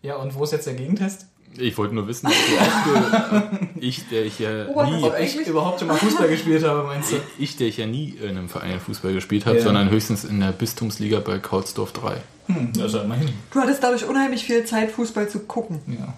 Ja, und wo ist jetzt der Gegentest? Ich wollte nur wissen, ob du auch ge- ich, der ich ja Robert, nie, ich überhaupt schon mal Fußball gespielt habe, meinst du? ich, der ich ja nie in einem Verein Fußball gespielt habe, Ja. sondern höchstens in der Bistumsliga bei Kautsdorf 3. Hm, das ist immerhin. Du hattest dadurch unheimlich viel Zeit, Fußball zu gucken. Ja.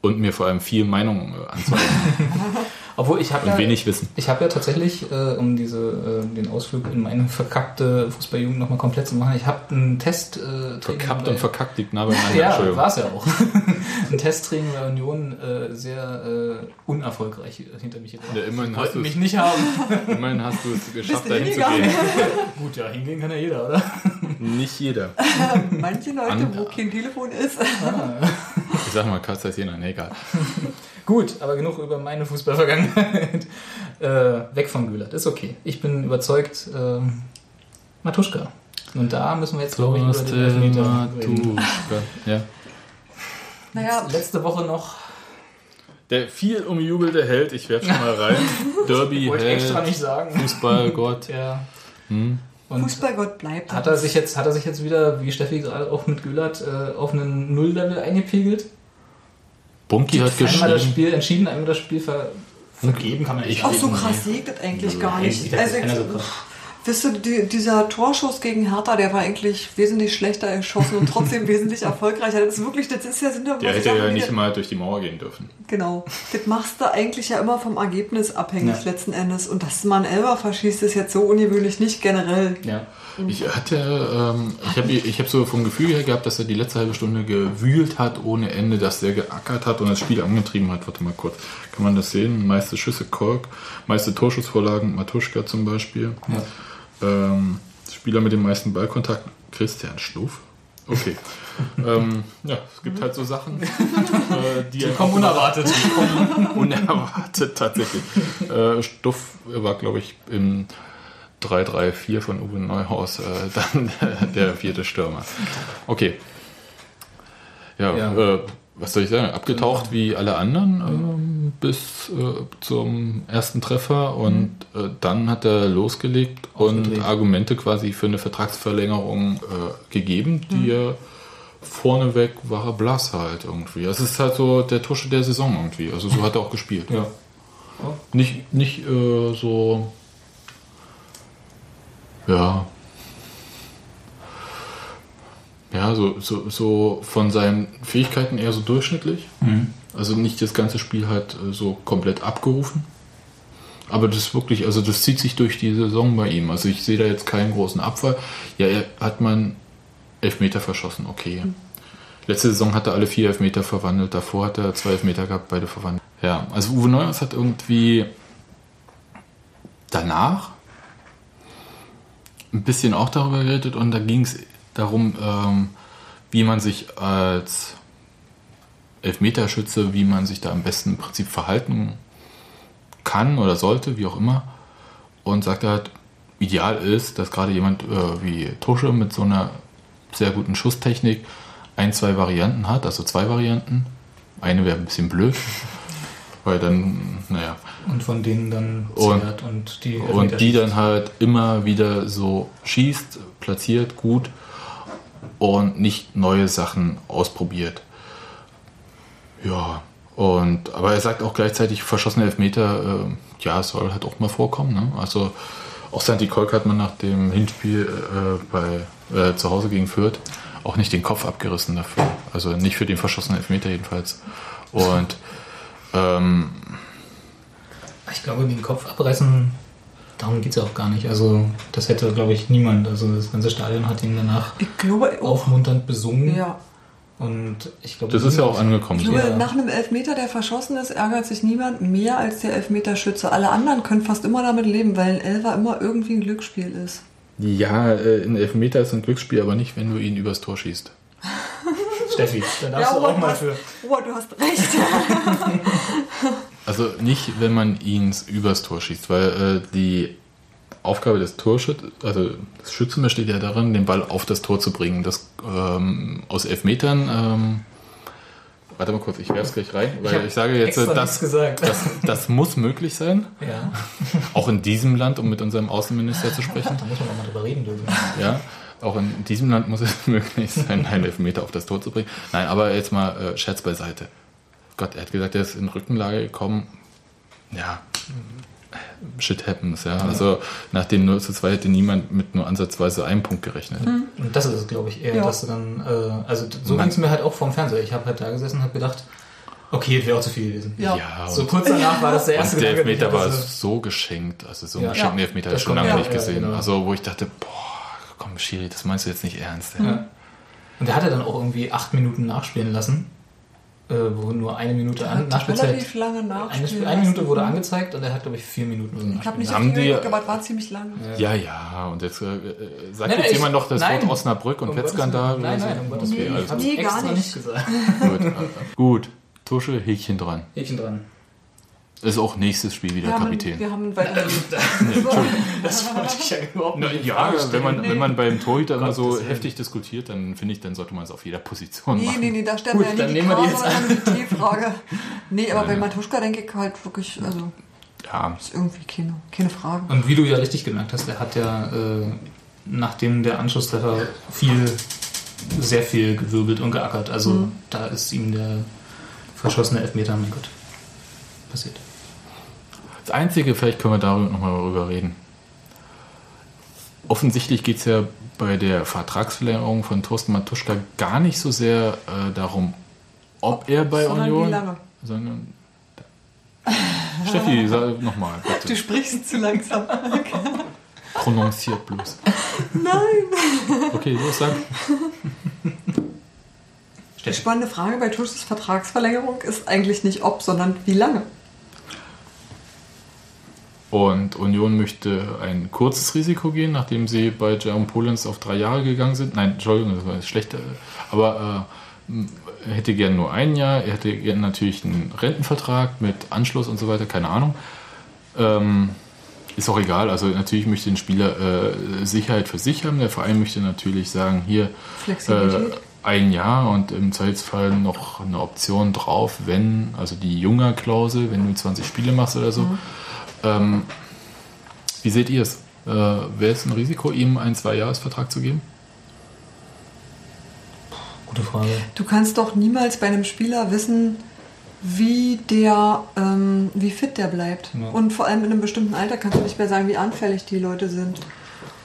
Und mir vor allem viel Meinung äh, anzeigen (laughs) Obwohl, ich habe ja, wenig Wissen. ich hab ja tatsächlich, äh, um diese, äh, den Ausflug in meine verkackte Fußballjugend nochmal komplett zu machen, ich habe einen Test... Äh, Verkappt bei- und verkackt liegt nah beieinander. (laughs) Ja, war es ja auch. (laughs) Ein Testtraining bei Union äh, sehr äh, unerfolgreich hinter mich gebracht. Ja, immerhin hast du mich nicht haben. (laughs) immerhin hast du es geschafft, dahin zu gehen. Gut, ja, hingehen kann ja jeder, oder? Nicht jeder. Manche Leute, An- wo kein Telefon ist. Ich sag mal, Karl Jena, nee, egal. (laughs) Gut, aber genug über meine Fußballvergangenheit. (laughs) äh, weg von Gülert, ist okay. Ich bin überzeugt, ähm, Matuschka. Und da müssen wir jetzt, glaube ich, über den Elfmeter reden. Matuschka. Ja. Naja, Letzte Woche noch, Der viel umjubelte Held, ich werde schon mal rein. (laughs) Derby, wollte ich extra Held, nicht sagen. Fußballgott. Ja. Hm. Und Fußballgott bleibt. hat er, sich jetzt, hat er sich jetzt wieder, wie Steffi gerade auch mit Gülert, äh, auf einen Null-Level eingepegelt? Bunky hat Einmal das geschrieben. Spiel entschieden, einmal das Spiel ver vergeben, kann man nicht Auch so krass das eigentlich gar nicht. Also, so krass. Wisst du, die, dieser Torschuss gegen Hertha, der war eigentlich wesentlich schlechter geschossen und trotzdem (laughs) wesentlich erfolgreicher. Das ist wirklich, das ist ja, sind ja Der hätte Sachen, ja nicht mal durch die Mauer gehen dürfen. Genau. Das machst du eigentlich ja immer vom Ergebnis abhängig Ja. letzten Endes. Und dass man Elber verschießt, ist jetzt so ungewöhnlich nicht generell. Ja. Ich hatte, ähm, ich habe ich hab so vom Gefühl her gehabt, dass er die letzte halbe Stunde gewühlt hat ohne Ende, dass er geackert hat und das Spiel angetrieben hat. Warte mal kurz. Kann man das sehen? Meiste Schüsse Kork, meiste Torschussvorlagen Matuschka zum Beispiel. Ähm, Spieler mit den meisten Ballkontakten Christian Schluff. Okay. (laughs) ähm, ja, es gibt halt so Sachen, (laughs) äh, die, Die kommen unerwartet. (laughs) unerwartet tatsächlich. Äh, Stuff war, glaube ich, im 3-3-4 von Uwe Neuhaus äh, dann der vierte Stürmer. Okay. Ja, Ja. Was soll ich sagen? Abgetaucht wie alle anderen ähm, bis äh, zum ersten Treffer und äh, dann hat er losgelegt und. Argumente quasi für eine Vertragsverlängerung äh, gegeben, die er vorneweg war er blass halt irgendwie. Es ist halt so der Tusche der Saison irgendwie. Also so hat er auch gespielt. Ja. Nicht, nicht äh, so. Ja. Ja, so, so, so von seinen Fähigkeiten eher so durchschnittlich. Also nicht das ganze Spiel halt äh, so komplett abgerufen. Aber das ist wirklich, also das zieht sich durch die Saison bei ihm. Also ich sehe da jetzt keinen großen Abfall. Ja, er hat man Elfmeter verschossen, okay. Letzte Saison hat er alle vier Elfmeter verwandelt, davor hat er zwei Elfmeter gehabt, beide verwandelt. Ja, also Uwe Neuhaus hat irgendwie danach ein bisschen auch darüber geredet und da ging es darum, ähm, wie man sich als Elfmeterschütze, wie man sich da am besten im Prinzip verhalten kann oder sollte, wie auch immer. Und sagt halt, ideal ist, dass gerade jemand äh, wie Tusche mit so einer sehr guten Schusstechnik ein, zwei Varianten hat, also zwei Varianten. Eine wäre ein bisschen blöd, (laughs) weil dann, naja, Und von denen dann Und- zehrt und die und die dann halt immer wieder so schießt, platziert, gut und nicht neue Sachen ausprobiert. Ja, und aber er sagt auch gleichzeitig, verschossene Elfmeter, äh, ja, soll halt auch mal vorkommen. Ne? Also auch Santi Kolk hat man nach dem Hinspiel äh, bei, äh, zu Hause gegen Fürth auch nicht den Kopf abgerissen dafür. Also nicht für den verschossenen Elfmeter jedenfalls. Und ähm, Ich glaube, den Kopf abreißen, darum geht es ja auch gar nicht. Also, das hätte, glaube ich, niemand. Also, das ganze Stadion hat ihn danach Ich glaube auch. aufmunternd besungen. Ja. Und ich glaube, das ist ja auch angekommen. Ich glaube, Ja. nach einem Elfmeter, der verschossen ist, ärgert sich niemand mehr als der Elfmeterschütze. Alle anderen können fast immer damit leben, weil ein Elfer immer irgendwie ein Glücksspiel ist. Ja, äh, ein Elfmeter ist ein Glücksspiel, aber nicht, wenn du ihn übers Tor schießt. (laughs) Steffi, da darfst du Robert, auch mal für. Robert, du hast recht. (laughs) (laughs) Also nicht, wenn man ihn übers Tor schießt, weil äh, die Aufgabe des Torschützes, also des Schützen besteht ja darin, den Ball auf das Tor zu bringen. Das ähm, aus Elfmetern, ähm, warte mal kurz, ich werfe es gleich rein, weil hab ich, sage jetzt, extra das, das, das muss möglich sein, Ja, (laughs) auch in diesem Land, um mit unserem Außenminister zu sprechen. da muss man auch mal drüber reden dürfen. Ja, auch in diesem Land muss es (laughs) möglich sein, einen Elfmeter auf das Tor zu bringen. Nein, aber jetzt mal äh, Scherz beiseite. Gott, er hat gesagt, er ist in Rückenlage gekommen. Ja, shit happens, ja. Also nach dem 0 zu 2 hätte niemand mit nur ansatzweise einem Punkt gerechnet. Und das ist es, glaube ich, eher, Ja. dass du dann, äh, also so ging es mir halt auch vorm Fernseher. Ich habe halt da gesessen und habe gedacht, okay, das wäre auch zu viel gewesen. Ja. Ja, So und, kurz danach war das der erste und der Gedanke, Elfmeter war so- geschenkt. Also so Ja. einen geschenkten Ja, Elfmeter habe ich schon lange ja, nicht ja, gesehen. genau. Also wo ich dachte, boah, komm Schiri, das meinst du jetzt nicht ernst. Ja. Ja. Und der hat ja dann auch irgendwie acht Minuten nachspielen lassen, äh, wo nur eine Minute an, Nachspielzeit. relativ lange Eine, nachspielen Spiel- eine Minute wurde angezeigt und er hat, glaube ich, vier Minuten oder so Ich habe nicht Haben die geguckt, aber es war ziemlich lang. Ja, ja, und jetzt äh, äh, sagt Nein, jetzt ich- jemand noch das nein. Wort Osnabrück und Um Wettskandal? Nein, oder nein, um Gottes Okay, Willen. Ich also, habe Nee, gar nicht. nicht gesagt. gut, äh, gut, Tusche, Häkchen dran. Häkchen dran. Ist auch nächstes Spiel wieder Wir haben, Kapitän. wir haben weiter. (laughs) Das wollte ich ja überhaupt Na, nicht. ja, wenn man, Nee. wenn man beim Torhüter immer so heftig diskutiert, dann finde ich, dann sollte man es auf jeder Position Nee, machen. nee, nee, da stellen Gut, wir ja dann nicht die nehmen wir die K, sondern die T-Frage. (laughs) Nee, aber bei. Matuschka denke ich halt wirklich, also Ja, ist irgendwie keine, keine Frage. Und wie du ja richtig gemerkt hast, er hat ja äh, nachdem der Anschlusstreffer viel, sehr viel gewirbelt und geackert. Also Mhm. da ist ihm der verschossene Elfmeter, mein Gott, passiert. Das Einzige, vielleicht können wir darüber nochmal darüber reden. Offensichtlich geht es ja bei der Vertragsverlängerung von Thorsten Matuschka gar nicht so sehr äh, darum, ob er bei Sondern Union. wie lange. Sondern. (laughs) Steffi, sag nochmal, Du sprichst zu langsam. (laughs) Prononziert bloß. Nein. Okay, los, sag. Die spannende Frage bei Tusches Vertragsverlängerung ist eigentlich nicht ob, sondern wie lange. Und Union möchte ein kurzes Risiko gehen, nachdem sie bei Jerome Polens auf drei Jahre gegangen sind. Nein, Entschuldigung, das war schlecht. Aber äh, m- er hätte gern nur ein Jahr. Er hätte gern natürlich einen Rentenvertrag mit Anschluss und so weiter, keine Ahnung. Ähm, ist auch egal. Also natürlich möchte ein Spieler äh, Sicherheit für sich haben. Der Verein möchte natürlich sagen, hier äh, ein Jahr und im Zweifelsfall noch eine Option drauf, wenn, also die Junger-Klausel, wenn du 20 Spiele machst oder so. Ähm, wie seht ihr es? Äh, Wäre es ein Risiko, ihm einen Zwei-Jahres-Vertrag zu geben? Gute Frage. Du kannst doch niemals bei einem Spieler wissen, wie der, ähm, wie fit der bleibt. Ja. Und vor allem in einem bestimmten Alter kannst du nicht mehr sagen, wie anfällig die Leute sind.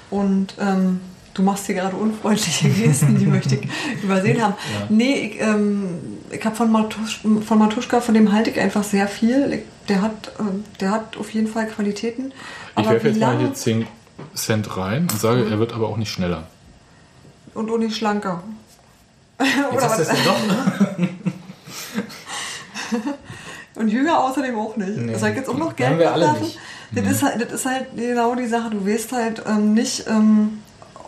Und ähm, du machst hier gerade unfreundliche (laughs) Gesten, die möchte ich übersehen haben. Ja. Nee, ich, ähm, ich habe von, Matusch, von Matuschka, von dem halte ich einfach sehr viel. Ich, der, hat, ähm, der hat auf jeden Fall Qualitäten. Ich Aber werfe wie jetzt mal hier 10 Cent rein und sage, er wird aber auch nicht schneller. und auch nicht schlanker. (laughs) Jetzt du es ja doch. (laughs) Und jünger außerdem auch nicht. Nee. Soll ich jetzt auch noch Geld wir alle werfen? nicht. Das, ist halt, das ist halt genau die Sache. Du weißt halt ähm, nicht, ähm,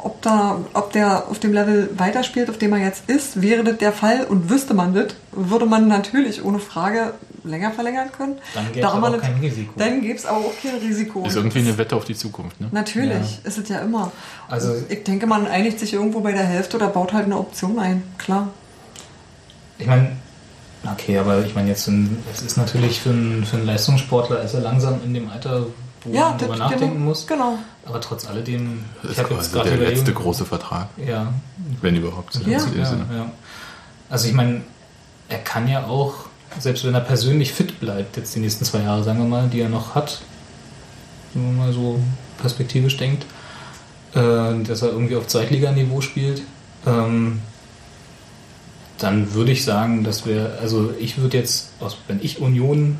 ob, da, ob der auf dem Level weiterspielt, auf dem er jetzt ist. Wäre das der Fall und wüsste man das, würde man natürlich ohne Frage länger verlängern können. Dann gäbe es aber auch kein Risiko. Dann gäbe es aber auch kein Risiko. Ist irgendwie eine Wette auf die Zukunft, ne? Natürlich, ist es ja immer. Also- ich denke, man einigt sich irgendwo bei der Hälfte oder baut halt eine Option ein. Klar. Ich meine, okay, aber ich meine jetzt, ein- es ist natürlich für einen, für einen Leistungssportler, ist er langsam in dem Alter, wo Ja, man drüber das- nachdenken genau, muss. Genau. Aber trotz alledem, Das ich ist habe jetzt gerade der überlegt- letzte große Vertrag, Ja, wenn überhaupt. Ja. ja, ja. Also ich meine, er kann ja auch, selbst wenn er persönlich fit bleibt, jetzt die nächsten zwei Jahre, sagen wir mal, die er noch hat, wenn man mal so perspektivisch denkt, äh, dass er irgendwie auf Zweitliganiveau spielt, ähm, dann würde ich sagen, dass wir, also ich würde jetzt, aus, wenn ich Union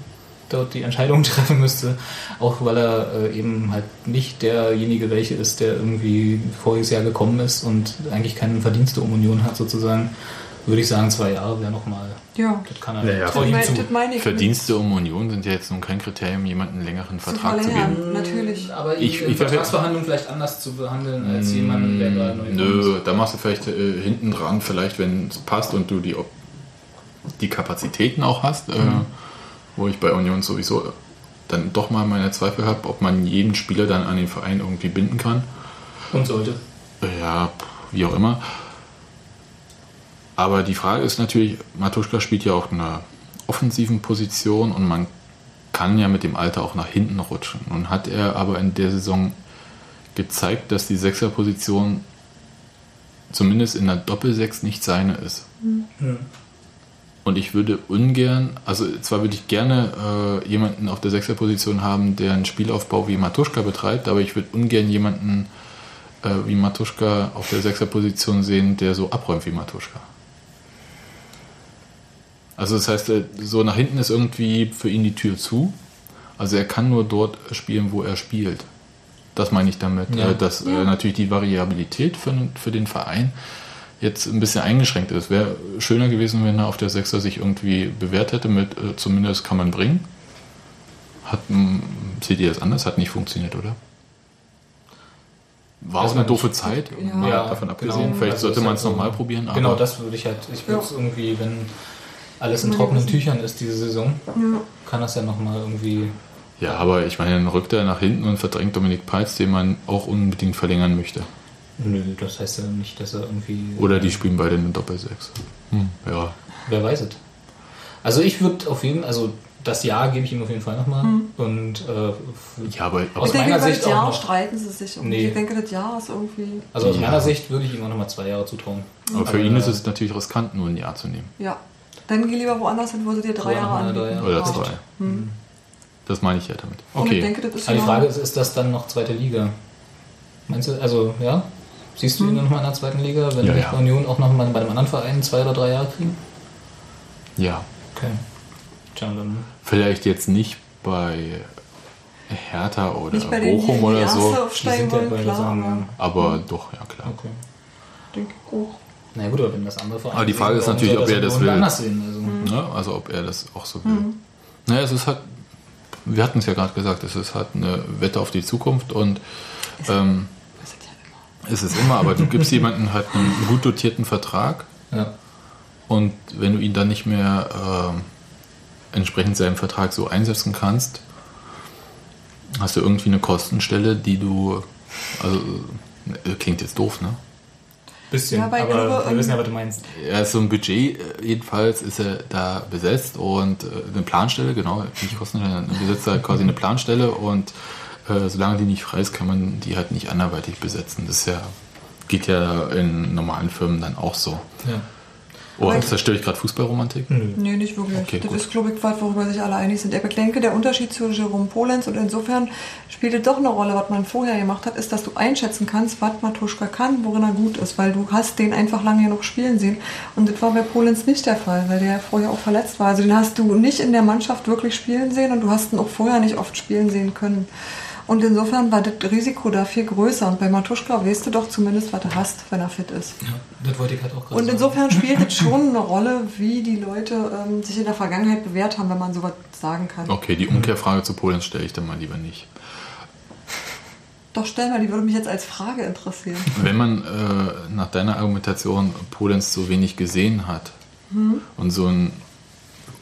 dort die Entscheidung (laughs) treffen müsste, auch weil er äh, eben halt nicht derjenige welche ist, der irgendwie voriges Jahr gekommen ist und eigentlich keine Verdienste um Union hat sozusagen, würde ich sagen, zwei Jahre wäre nochmal, Ja. das kann er, Naja, Das, ihm mein, zu. das meine ich. Verdienste um Union sind ja jetzt nun kein Kriterium, jemanden einen längeren Zu Vertrag zu geben. Natürlich. Aber Ich- ich, Vertragsverhandlungen vielleicht anders zu behandeln als jemanden, der gerade neu Nö, da machst du vielleicht äh, hinten dran, vielleicht wenn es passt und du die, die Kapazitäten auch hast, äh, wo ich bei Union sowieso dann doch mal meine Zweifel habe, ob man jeden Spieler dann an den Verein irgendwie binden kann. Und sollte. Ja, wie auch immer. Aber die Frage ist natürlich, Matuschka spielt ja auch in einer offensiven Position und man kann ja mit dem Alter auch nach hinten rutschen. Nun hat er aber in der Saison gezeigt, dass die Sechserposition zumindest in der Doppelsechs nicht seine ist. Und ich würde ungern, also zwar würde ich gerne äh, jemanden auf der Sechserposition haben, der einen Spielaufbau wie Matuschka betreibt, aber ich würde ungern jemanden äh, wie Matuschka auf der Sechserposition sehen, der so abräumt wie Matuschka. Also das heißt, äh, so nach hinten ist irgendwie für ihn die Tür zu. Also er kann nur dort spielen, wo er spielt. Das meine ich damit, Ja. äh, dass äh, natürlich die Variabilität für, für den Verein jetzt ein bisschen eingeschränkt ist. Wäre schöner gewesen, wenn er auf der Sechser sich irgendwie bewährt hätte mit äh, zumindest kann man bringen. Hat, m, seht ihr das anders? Hat nicht funktioniert, oder? War auch Weiß eine doofe nicht. Zeit, Ja. mal Ja, davon genau. abgesehen. Vielleicht Also sollte man halt es so- nochmal probieren. Aber Genau, das würde ich halt, ich würde es irgendwie, wenn alles in trockenen. Tüchern ist diese Saison, Ja. kann das ja nochmal irgendwie. Ja, aber ich meine, dann rückt er nach hinten und verdrängt Dominik Peitz, den man auch unbedingt verlängern möchte. Nö, das heißt ja nicht, dass er irgendwie. Oder die spielen beide eine Doppelsechs. Hm, ja. Wer weiß es. Also ich würde auf jeden also das Jahr gebe ich ihm auf jeden Fall nochmal. Und äh, Ja, aber, aber Aus Ich denke, meiner Sicht das Jahr auch noch. streiten sie sich. Und Nee. Ich denke, das Jahr ist irgendwie. also aus Ja. meiner Sicht würde ich ihm auch nochmal zwei Jahre zutrauen. aber für aber- ihn ist es natürlich riskant, nur ein Jahr zu nehmen. Ja. Dann geh lieber woanders hin, wo sie dir drei Jahre anbieten. drei Jahre. Oder Ja. zwei. Das meine ich ja damit. Okay. denke, das ist Aber die ja- Frage ist, ist das dann noch zweite Liga? Meinst du, also ja? Siehst du ihn dann nochmal in der zweiten Liga, wenn Ja, wir ja. bei Union auch nochmal bei einem anderen Verein zwei oder drei Jahre kriegen? Ja. Okay. Tja, dann. Vielleicht jetzt nicht bei Hertha oder Nicht bei den Bochum die oder so. Die sind ja bei klar, aber Aber doch, ja klar. Okay. denke ich auch. Na gut, aber wenn das andere Vereine Aber die Frage sehen, ist natürlich, ob er das will. anders sehen. Also. Ne? Also ob er das auch so will. Naja, es ist halt, wir hatten es ja gerade gesagt, es ist halt eine Wette auf die Zukunft und ähm, ist ja es immer, aber du gibst (laughs) jemanden halt einen gut dotierten Vertrag Ja. und wenn du ihn dann nicht mehr ähm, entsprechend seinem Vertrag so einsetzen kannst, hast du irgendwie eine Kostenstelle, die du, also äh, klingt jetzt doof, ne? Bisschen, Ja, aber glaube, wir wissen ja, was du meinst. Er ist so ein Budget, äh, jedenfalls ist er da besetzt und äh, eine Planstelle, genau, nicht Kostenstelle, er besetzt da quasi eine Planstelle und äh, solange die nicht frei ist, kann man die halt nicht anderweitig besetzen. Das ist ja, geht ja in normalen Firmen dann auch so. Ja. Oh, Aber- zerstöre ich gerade Fußballromantik? Nö. Nee, nicht wirklich. Okay, das gut. ist, glaube ich, was, worüber sich alle einig sind. Ich denke, der Unterschied zu Jerome Polenz und insofern spielt es doch eine Rolle, was man vorher gemacht hat, ist, dass du einschätzen kannst, was Matuschka kann, worin er gut ist, weil du hast den einfach lange genug spielen sehen. Und das war bei Polenz nicht der Fall, weil der vorher auch verletzt war. Also den hast du nicht in der Mannschaft wirklich spielen sehen und du hast ihn auch vorher nicht oft spielen sehen können. Und insofern war das Risiko da viel größer. Und bei Matuschka weißt du doch zumindest, was du hast, wenn er fit ist. Ja, das wollte ich halt auch gerade Und sagen. insofern spielt es (laughs) schon eine Rolle, wie die Leute ähm, sich in der Vergangenheit bewährt haben, wenn man sowas sagen kann. Okay, die Umkehrfrage zu Polen stelle ich dann mal lieber nicht. Doch stell mal, die würde mich jetzt als Frage interessieren. Wenn man äh, nach deiner Argumentation Polenz so wenig gesehen hat und so einen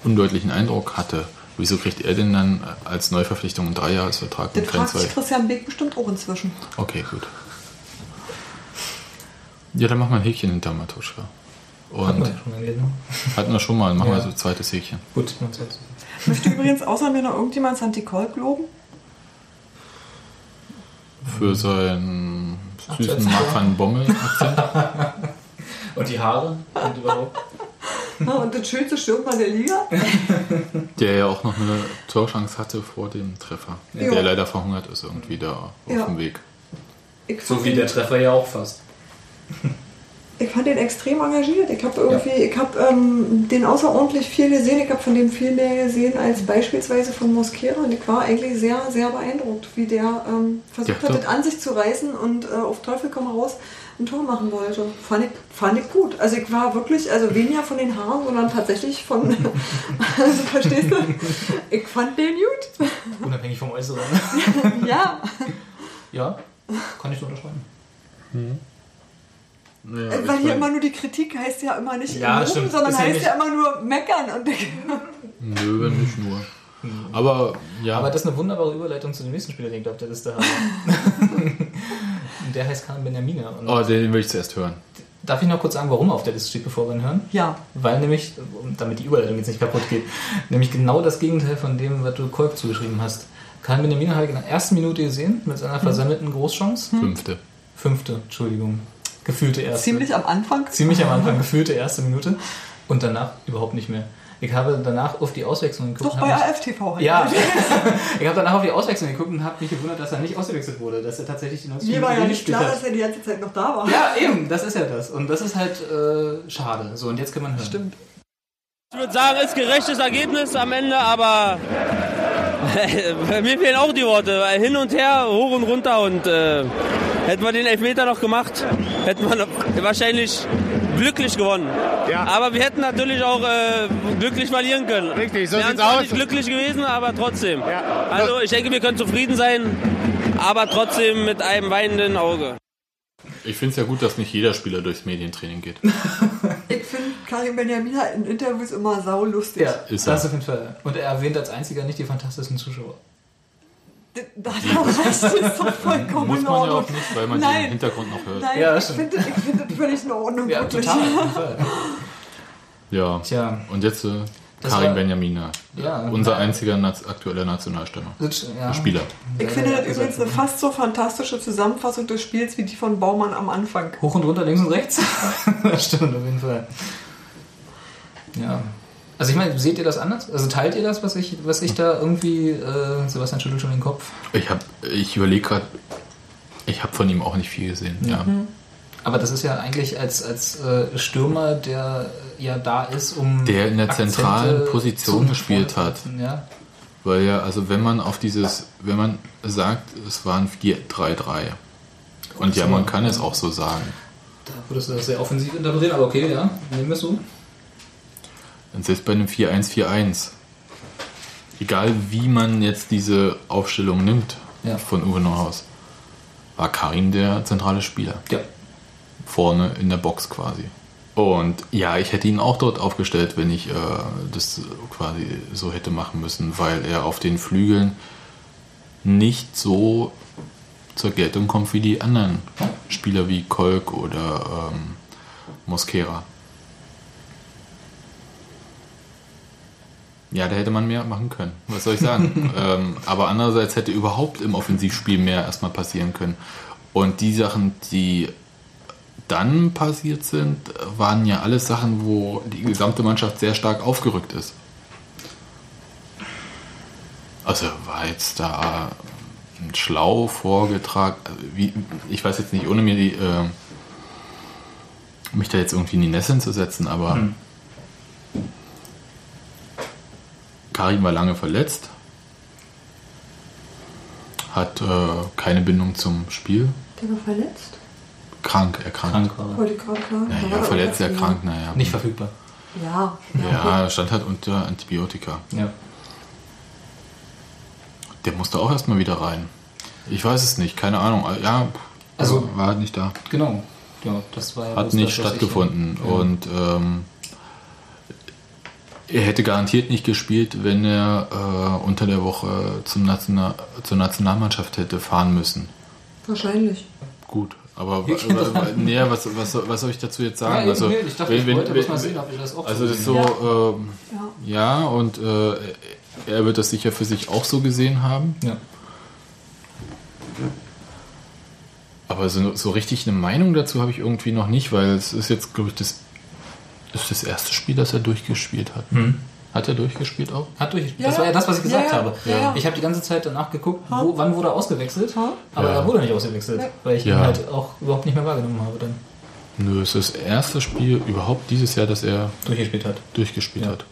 undeutlichen Eindruck hatte, wieso kriegt er denn dann als Neuverpflichtung einen Dreijahresvertrag Den fragt sich? Christian Beck bestimmt auch inzwischen. Okay, gut. Ja, dann machen wir ein Häkchen hinter Matuschka. Hatten Und wir schon mal gelesen. hatten wir schon mal, machen wir Ja. so ein zweites Häkchen. Gut. Möchte übrigens außer mir noch irgendjemand Santi Kolb loben? Für seinen süßen. Mark van Bommel-Akzent. (laughs) Und die Haare und überhaupt. Ja, und das schönste Stürmer der Liga? Der ja auch noch eine Torchance hatte vor dem Treffer. Ja. Der leider verhungert ist irgendwie da auf Ja. dem Weg. Ich So wie der Treffer ja auch fast. Ich fand den extrem engagiert. Ich habe irgendwie, ich habe ähm, den außerordentlich viel gesehen. Ich habe von dem viel mehr gesehen als beispielsweise von Mosquera. Und ich war eigentlich sehr, sehr beeindruckt, wie der ähm, versucht Ja, hat, das an sich zu reißen und äh, auf Teufel komm raus ein Tor machen wollte. Fand ich, fand ich gut. Also ich war wirklich, also weniger von den Haaren, sondern tatsächlich von, (laughs) also verstehst du? Ich fand den gut. Unabhängig vom Äußeren. (laughs) Ja. ja, kann ich so unterschreiben. Naja, Weil hier immer nur die Kritik heißt ja immer nicht Ja, loben, sondern ja heißt nicht- ja immer nur meckern. Und Nö, nicht nur. Aber ja, Aber das ist eine wunderbare Überleitung zu dem nächsten Spieler, den ich auf der Liste habe. (laughs) der heißt Karim Benjamina. Und oh, den will ich zuerst hören. Darf ich noch kurz sagen, warum er auf der Liste steht, bevor wir ihn hören? Ja, Weil nämlich, damit die Überleitung jetzt nicht kaputt geht, nämlich genau das Gegenteil von dem, was du Kolb zugeschrieben hast. Karim Benjamina habe ich in der ersten Minute gesehen, mit seiner versammelten Großchance. Fünfte. Fünfte, Entschuldigung. Gefühlte erste. ziemlich am Anfang. Ziemlich am Anfang, gefühlte erste Minute. Und danach überhaupt nicht mehr. Ich habe danach auf die Auswechslung geguckt. Doch bei AFTV halt. Ja, (laughs) ich habe danach auf die Auswechslung geguckt und habe mich gewundert, dass er nicht ausgewechselt wurde, dass er tatsächlich die 90 Mir war ja nicht klar, hat. dass er die ganze Zeit noch da war. Ja, eben, das ist ja das. Und das ist halt äh, schade. So, und jetzt kann man hören. Stimmt. Ich würde sagen, ist gerechtes Ergebnis am Ende, aber (laughs) mir fehlen auch die Worte. weil Hin und her, hoch und runter und äh, hätten wir den Elfmeter noch gemacht, hätten wir noch wahrscheinlich glücklich gewonnen. Ja. Aber wir hätten natürlich auch äh, glücklich verlieren können. Richtig, so wir sieht's aus. nicht glücklich gewesen, aber trotzdem. Ja. Also ich denke, wir können zufrieden sein, aber trotzdem mit einem weinenden Auge. Ich finde es ja gut, dass nicht jeder Spieler durchs Medientraining geht. (laughs) Ich finde Karim Benjamina in Interviews immer saulustig. Ja, Ist das er. auf jeden Fall. Und er erwähnt als einziger nicht die fantastischen Zuschauer. Da recht, das ist doch vollkommen Muss in man ja Ordnung. auch nicht, weil man Nein. den Hintergrund noch hört. Nein, Ja, ich finde ich find das völlig in Ordnung, Ja, wirklich. total. (laughs) Ja. Tja, Und jetzt äh, Karim Benjamina. Ja. Unser einziger Naz aktueller Nationalstürmer. ja. Spieler. Ich finde das übrigens eine fast so fantastische Zusammenfassung des Spiels wie die von Baumann am Anfang. Hoch und runter, links und rechts. (laughs) das stimmt auf jeden Fall. Ja. Also ich meine, seht ihr das anders? Also teilt ihr das, was ich, was ich da irgendwie, äh, Sebastian schüttelt schon den Kopf. Ich, hab- ich überlege gerade, ich habe von ihm auch nicht viel gesehen. Ja. Aber das ist ja eigentlich als, als äh, Stürmer, der ja da ist, um. Der in der Akzente zentralen Position gespielt hat. Ja. Weil ja, also wenn man auf dieses, wenn man sagt, es waren 4-3-3. Und ja, man kann es auch so sagen. Da würdest du das sehr offensiv interpretieren, aber okay, ja, nehmen wir es so. Und selbst bei einem 4-1-4-1, egal wie man jetzt diese Aufstellung nimmt Ja. von Uwe Neuhaus, war Karim der zentrale Spieler. Ja. Vorne in der Box quasi. Und ja, ich hätte ihn auch dort aufgestellt, wenn ich äh, das quasi so hätte machen müssen, weil er auf den Flügeln nicht so zur Geltung kommt wie die anderen Spieler wie Kolk oder ähm, Mosquera. Ja, da hätte man mehr machen können. Was soll ich sagen? (laughs) ähm, aber andererseits hätte überhaupt im Offensivspiel mehr erstmal passieren können. Und die Sachen, die dann passiert sind, waren ja alles Sachen, wo die gesamte Mannschaft sehr stark aufgerückt ist. Also war jetzt da schlau vorgetragen, also wie, ich weiß jetzt nicht, ohne mir die, äh, mich da jetzt irgendwie in die Nesseln zu setzen, aber Hm. Karim war lange verletzt, hat äh, keine Bindung zum Spiel, Der war verletzt? krank, erkrankt. Krank war er. Wollte war Naja, er verletzt, erkrankt, naja. Nicht verfügbar. Ja, ja. Ja, er stand halt unter Antibiotika. Ja. Der musste auch erstmal wieder rein. Ich weiß es nicht, keine Ahnung. Ja, Also- war halt nicht da. Genau. Ja, das war ja Hat nicht das, was ich- stattgefunden. Ja. Und ähm, er hätte garantiert nicht gespielt, wenn er äh, unter der Woche zum National zur Nationalmannschaft hätte fahren müssen. Wahrscheinlich. Gut. Aber (laughs) Ja, nee, was, was, was soll ich dazu jetzt sagen? Ja, also, ich dachte, ich wollte bloß mal sehen, ob ihr das auch also so das so, ähm, Ja. ja, und äh, er wird das sicher für sich auch so gesehen haben. Ja. Aber so, so richtig eine Meinung dazu habe ich irgendwie noch nicht, weil es ist jetzt, glaube ich, das, das ist das erste Spiel, das er durchgespielt hat. Hat er durchgespielt auch? Hat durch. Ja, das war ja das, was ich gesagt ja, habe. ja. Ich habe die ganze Zeit danach geguckt, wo, wann wurde er ausgewechselt, aber Ja. er wurde nicht ausgewechselt, weil ich ihn halt auch überhaupt nicht mehr wahrgenommen habe dann. Nö, es ist das erste Spiel überhaupt dieses Jahr, dass er Durchgespielt hat. durchgespielt Ja. hat.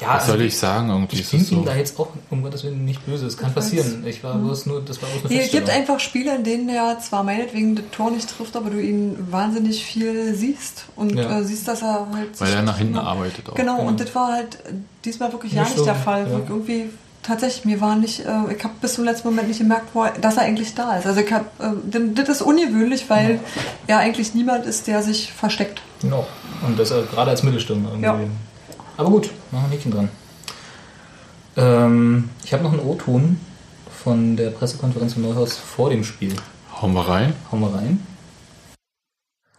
Ja, Was soll ich sagen? Irgendwie ich ist bin es ihm so. da jetzt auch um Gottes Willen nicht böse. Es kann passieren. Ich war bloß nur, das war bloß eine es gibt einfach Spiele, in denen er zwar meinetwegen das Tor nicht trifft, aber du ihn wahnsinnig viel siehst und Ja. äh, siehst, dass er halt. Weil er nach hinten arbeitet auch. Genau, genau. und das war halt äh, diesmal wirklich ja nicht so, der Fall. ja. Irgendwie tatsächlich, mir war nicht, äh, ich habe bis zum letzten Moment nicht gemerkt, wo er, dass er eigentlich da ist. Also ich habe, äh, das ist ungewöhnlich, weil er eigentlich niemand ist, der sich versteckt. Genau. Und das äh, gerade als Mittelstürmer irgendwie. Ja. Aber gut, machen wir ein Häkchen dran. Ähm, ich habe noch einen O-Ton von der Pressekonferenz von Neuhaus vor dem Spiel. Hauen wir rein. Hauen wir rein.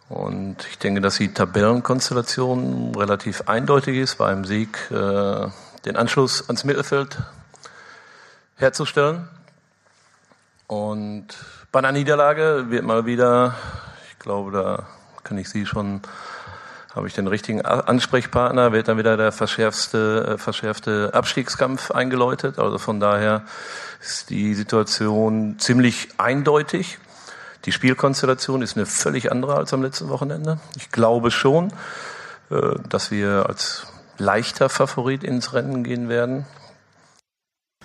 Und ich denke, dass die Tabellenkonstellation relativ eindeutig ist, bei einem Sieg äh, den Anschluss ans Mittelfeld herzustellen. Und bei einer Niederlage wird mal wieder, ich glaube, da kann ich Sie schon, habe ich den richtigen Ansprechpartner, wird dann wieder der verschärfste, äh, verschärfte Abstiegskampf eingeläutet. Also von daher ist die Situation ziemlich eindeutig. Die Spielkonstellation ist eine völlig andere als am letzten Wochenende. Ich glaube schon, äh, dass wir als leichter Favorit ins Rennen gehen werden.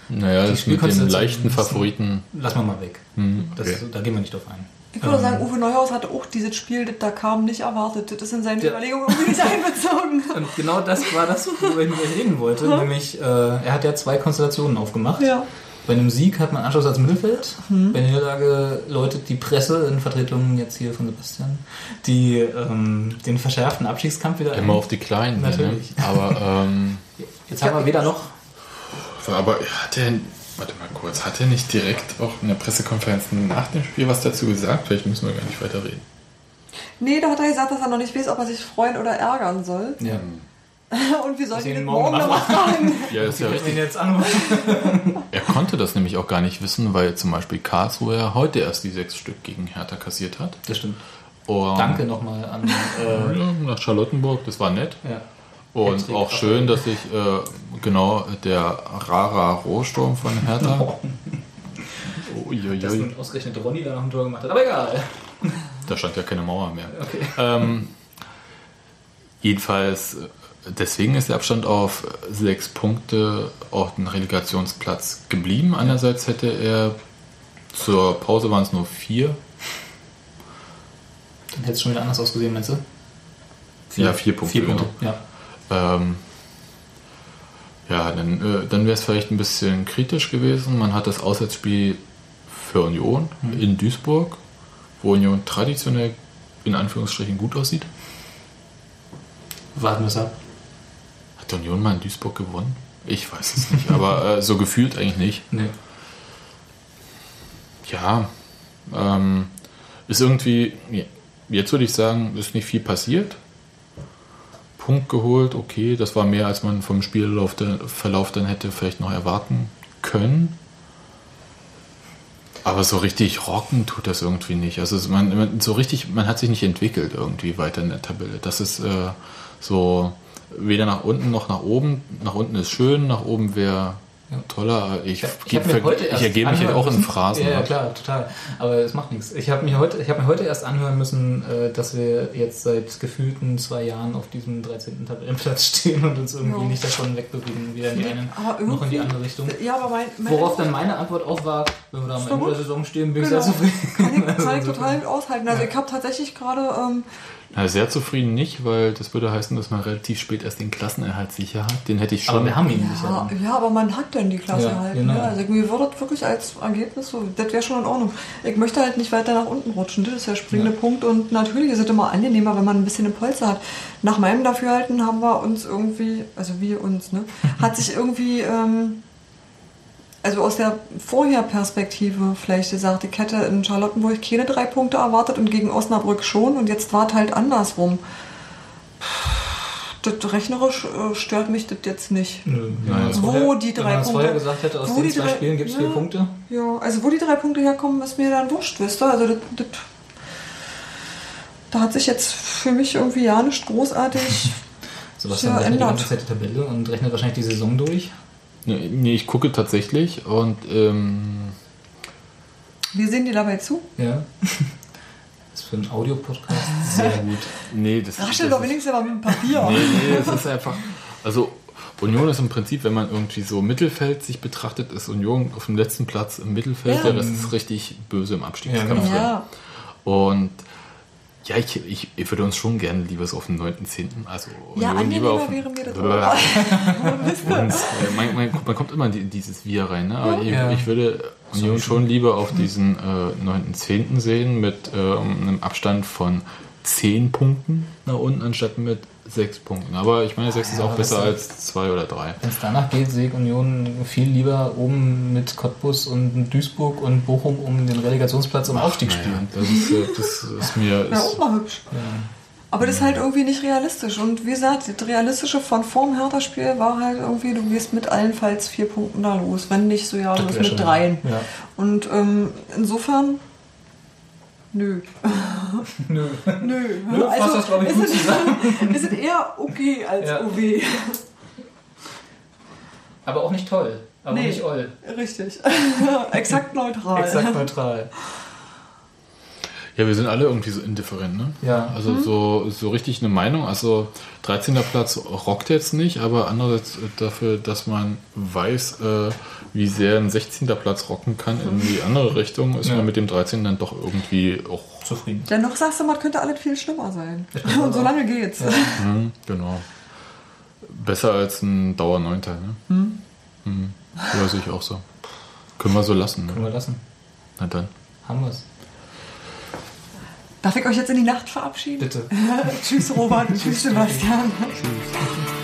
Naja, Die das mit dem Spielkonstellation leichten Favoriten. Lassen wir mal weg. Hm, Das, okay. Da gehen wir nicht drauf ein. Ich würde Ähm, sagen, Uwe Neuhaus hatte auch dieses Spiel, das da kam, nicht erwartet. Das ist in seine Ja. Überlegungen irgendwie nicht einbezogen. (laughs) Und genau das war das, worüber ich mit euch reden wollte. (laughs) Nämlich, äh, er hat ja zwei Konstellationen aufgemacht. Ja. Bei einem Sieg hat man Anschluss als Mittelfeld. Bei der Niederlage läutet die Presse in Vertretung jetzt hier von Sebastian, die ähm, den verschärften Abstiegskampf wieder Immer ein. auf die Kleinen. hier, Natürlich. Ne? Aber, ähm, (laughs) Jetzt haben wir weder noch. aber hat er, warte mal kurz, hat er nicht direkt auch in der Pressekonferenz nach dem Spiel was dazu gesagt? Vielleicht müssen wir gar nicht weiter reden. Nee, da hat er gesagt, dass er noch nicht weiß, ob er sich freuen oder ärgern soll. Ja. (laughs) Und wir wir ihn morgen morgen nochmal fragen. (laughs) Ja, ist ja Ich richtig. jetzt an. (laughs) Er konnte das nämlich auch gar nicht wissen, weil zum Beispiel Karlsruhe ja heute erst die sechs Stück gegen Hertha kassiert hat. Das stimmt. Und Danke nochmal an. Äh, nach Charlottenburg, das war nett. ja. Und auch schön, dass sich äh, genau der Rara Rohsturm von Hertha. (laughs) Dass Uiuiui. nun ausgerechnet Ronny da noch ein Tor gemacht hat. Aber egal. Da stand ja keine Mauer mehr. Okay. Ähm, jedenfalls, äh, deswegen ist der Abstand auf sechs Punkte auf den Relegationsplatz geblieben. Andererseits hätte er zur Pause waren es nur vier. Dann hätte es schon wieder anders ausgesehen, meinst du? Ja, vier Punkte, Vier Punkte, genau. ja. Ähm, ja, dann, äh, dann wäre es vielleicht ein bisschen kritisch gewesen. Man hat das Auswärtsspiel für Union Mhm. in Duisburg, wo Union traditionell in Anführungsstrichen gut aussieht. Warten wir es ab. Hat Union mal in Duisburg gewonnen? Ich weiß es nicht, aber (laughs) äh, so gefühlt eigentlich nicht. Nee. Ja, ähm, ist irgendwie, jetzt würde ich sagen, ist nicht viel passiert. Punkt geholt, okay, das war mehr, als man vom Spielverlauf Verlauf dann hätte vielleicht noch erwarten können. Aber so richtig rocken tut das irgendwie nicht. Also man, man, so richtig, man hat sich nicht entwickelt irgendwie weiter in der Tabelle. Das ist äh, so weder nach unten noch nach oben. Nach unten ist schön, nach oben wäre Ja. toller. Ich, Ich, ich ergebe mich halt auch in Phrasen. Ja, ja, ne? klar, total. Aber es macht nichts. Ich habe mir, heute- ich hab mir heute erst anhören müssen, äh, dass wir jetzt seit gefühlten zwei Jahren auf diesem 13. Tabellenplatz (laughs) stehen und uns irgendwie Ja. nicht davon wegbewegen, weder in die eine noch in die andere Richtung. Ja, aber mein, mein Worauf dann meine Antwort auch war, wenn wir da am Ende der. Saison stehen, bin ich Genau. sehr zufrieden. kann ich, Also kann ich (laughs) insofern- total aushalten. Also ich habe tatsächlich gerade, ähm, Na, sehr zufrieden nicht, weil das würde heißen, dass man relativ spät erst den Klassenerhalt sicher hat. Den hätte ich schon. Aber wir haben ihn ja, sicher. ja, aber man hat dann die Klasse Ja, halt. genau. Ne? Also mir würde das wirklich als Ergebnis so, das wäre schon in Ordnung. Ich möchte halt nicht weiter nach unten rutschen. Das ist der springende Ja. Punkt. Und natürlich ist es immer angenehmer, wenn man ein bisschen eine Polster hat. Nach meinem Dafürhalten haben wir uns irgendwie, also wir uns, ne, hat sich irgendwie, ähm, also aus der Vorherperspektive vielleicht gesagt, ich hätte in Charlottenburg keine drei Punkte erwartet und gegen Osnabrück schon und jetzt war es halt andersrum. Das rechnerisch äh, stört mich das jetzt nicht. Nö, Nein. Wo vorher- die drei Punkte- vorher gesagt hätte, aus wo den die zwei drei- Spielen gibt es vier Ja. Punkte. Ja, also wo die drei Punkte herkommen, ist mir dann wurscht, wisst ihr? Also das, das, da hat sich jetzt für mich irgendwie ja nicht großartig. (laughs) Sebastian Ja, rechnet die ändert. ganze Zeit die Tabelle und rechnet wahrscheinlich die Saison durch. Nee, nee, ich gucke tatsächlich und ähm, Wir sehen dir dabei zu. Ja. Das ist für einen Audiopodcast sehr gut. nee, das Raschel das doch wenigstens aber mit dem Papier. Nee, nee, es ist einfach. Also, Union ist im Prinzip, wenn man irgendwie so Mittelfeld sich betrachtet, ist Union auf dem letzten Platz im Mittelfeld. Ja. Ja, das ist richtig böse im Abstiegskampf. Ja, Und ja, ich, ich, ich würde uns schon gerne lieber so auf den 9.10. Also ja Union lieber auf wäre mir das? (laughs) Und äh, man, man, man kommt immer in die- dieses Wir rein, ne? aber ich, Ja. ich würde Union schon lieber auf diesen äh, 9.10. sehen mit ähm, einem Abstand von 10 Punkten nach unten, anstatt mit sechs Punkten. Aber ich meine, sechs ist Ja, auch aber besser das- als zwei oder drei. Wenn es danach geht, sehe ich Union viel lieber oben mit Cottbus und Duisburg und Bochum um den Relegationsplatz um Aufstieg Naja, spielen. das ist, äh, das ist mir. Ja, Ist, auch mal hübsch. Aber das ist halt irgendwie nicht realistisch. Und wie gesagt, das Realistische von vorm Hertha-Spiel war halt irgendwie, du gehst mit allenfalls vier Punkten da los. Wenn nicht so, ja, du bist mit dreien. Ja. Und ähm, insofern, nö. Nö. Nö. Nö, fasst das, glaub ich, ist gut es- zusammen. (laughs) ist es eher okay als Ja. OW. Aber auch nicht toll. Aber Nee. nicht oll. Richtig. (laughs) Exakt neutral. Exakt neutral. ja, wir sind alle irgendwie so indifferent, ne? Ja. Also so, so richtig eine Meinung. Also 13. Platz rockt jetzt nicht, aber andererseits dafür, dass man weiß, äh, wie sehr ein 16. Platz rocken kann in die andere Richtung, ist Ja. man mit dem 13. dann doch irgendwie auch. Zufrieden. Dennoch sagst du mal, könnte alles viel schlimmer sein. Und so lange geht's. Hm, genau. Besser als ein Dauer-Neunter, ne? Hm. Ja, sehe ich auch so. Können wir so lassen, Können ne? wir lassen. Na dann. Haben wir es. Darf ich euch jetzt in die Nacht verabschieden? Bitte. (laughs) Tschüss, Robert. Tschüss, Sebastian. Tschüss.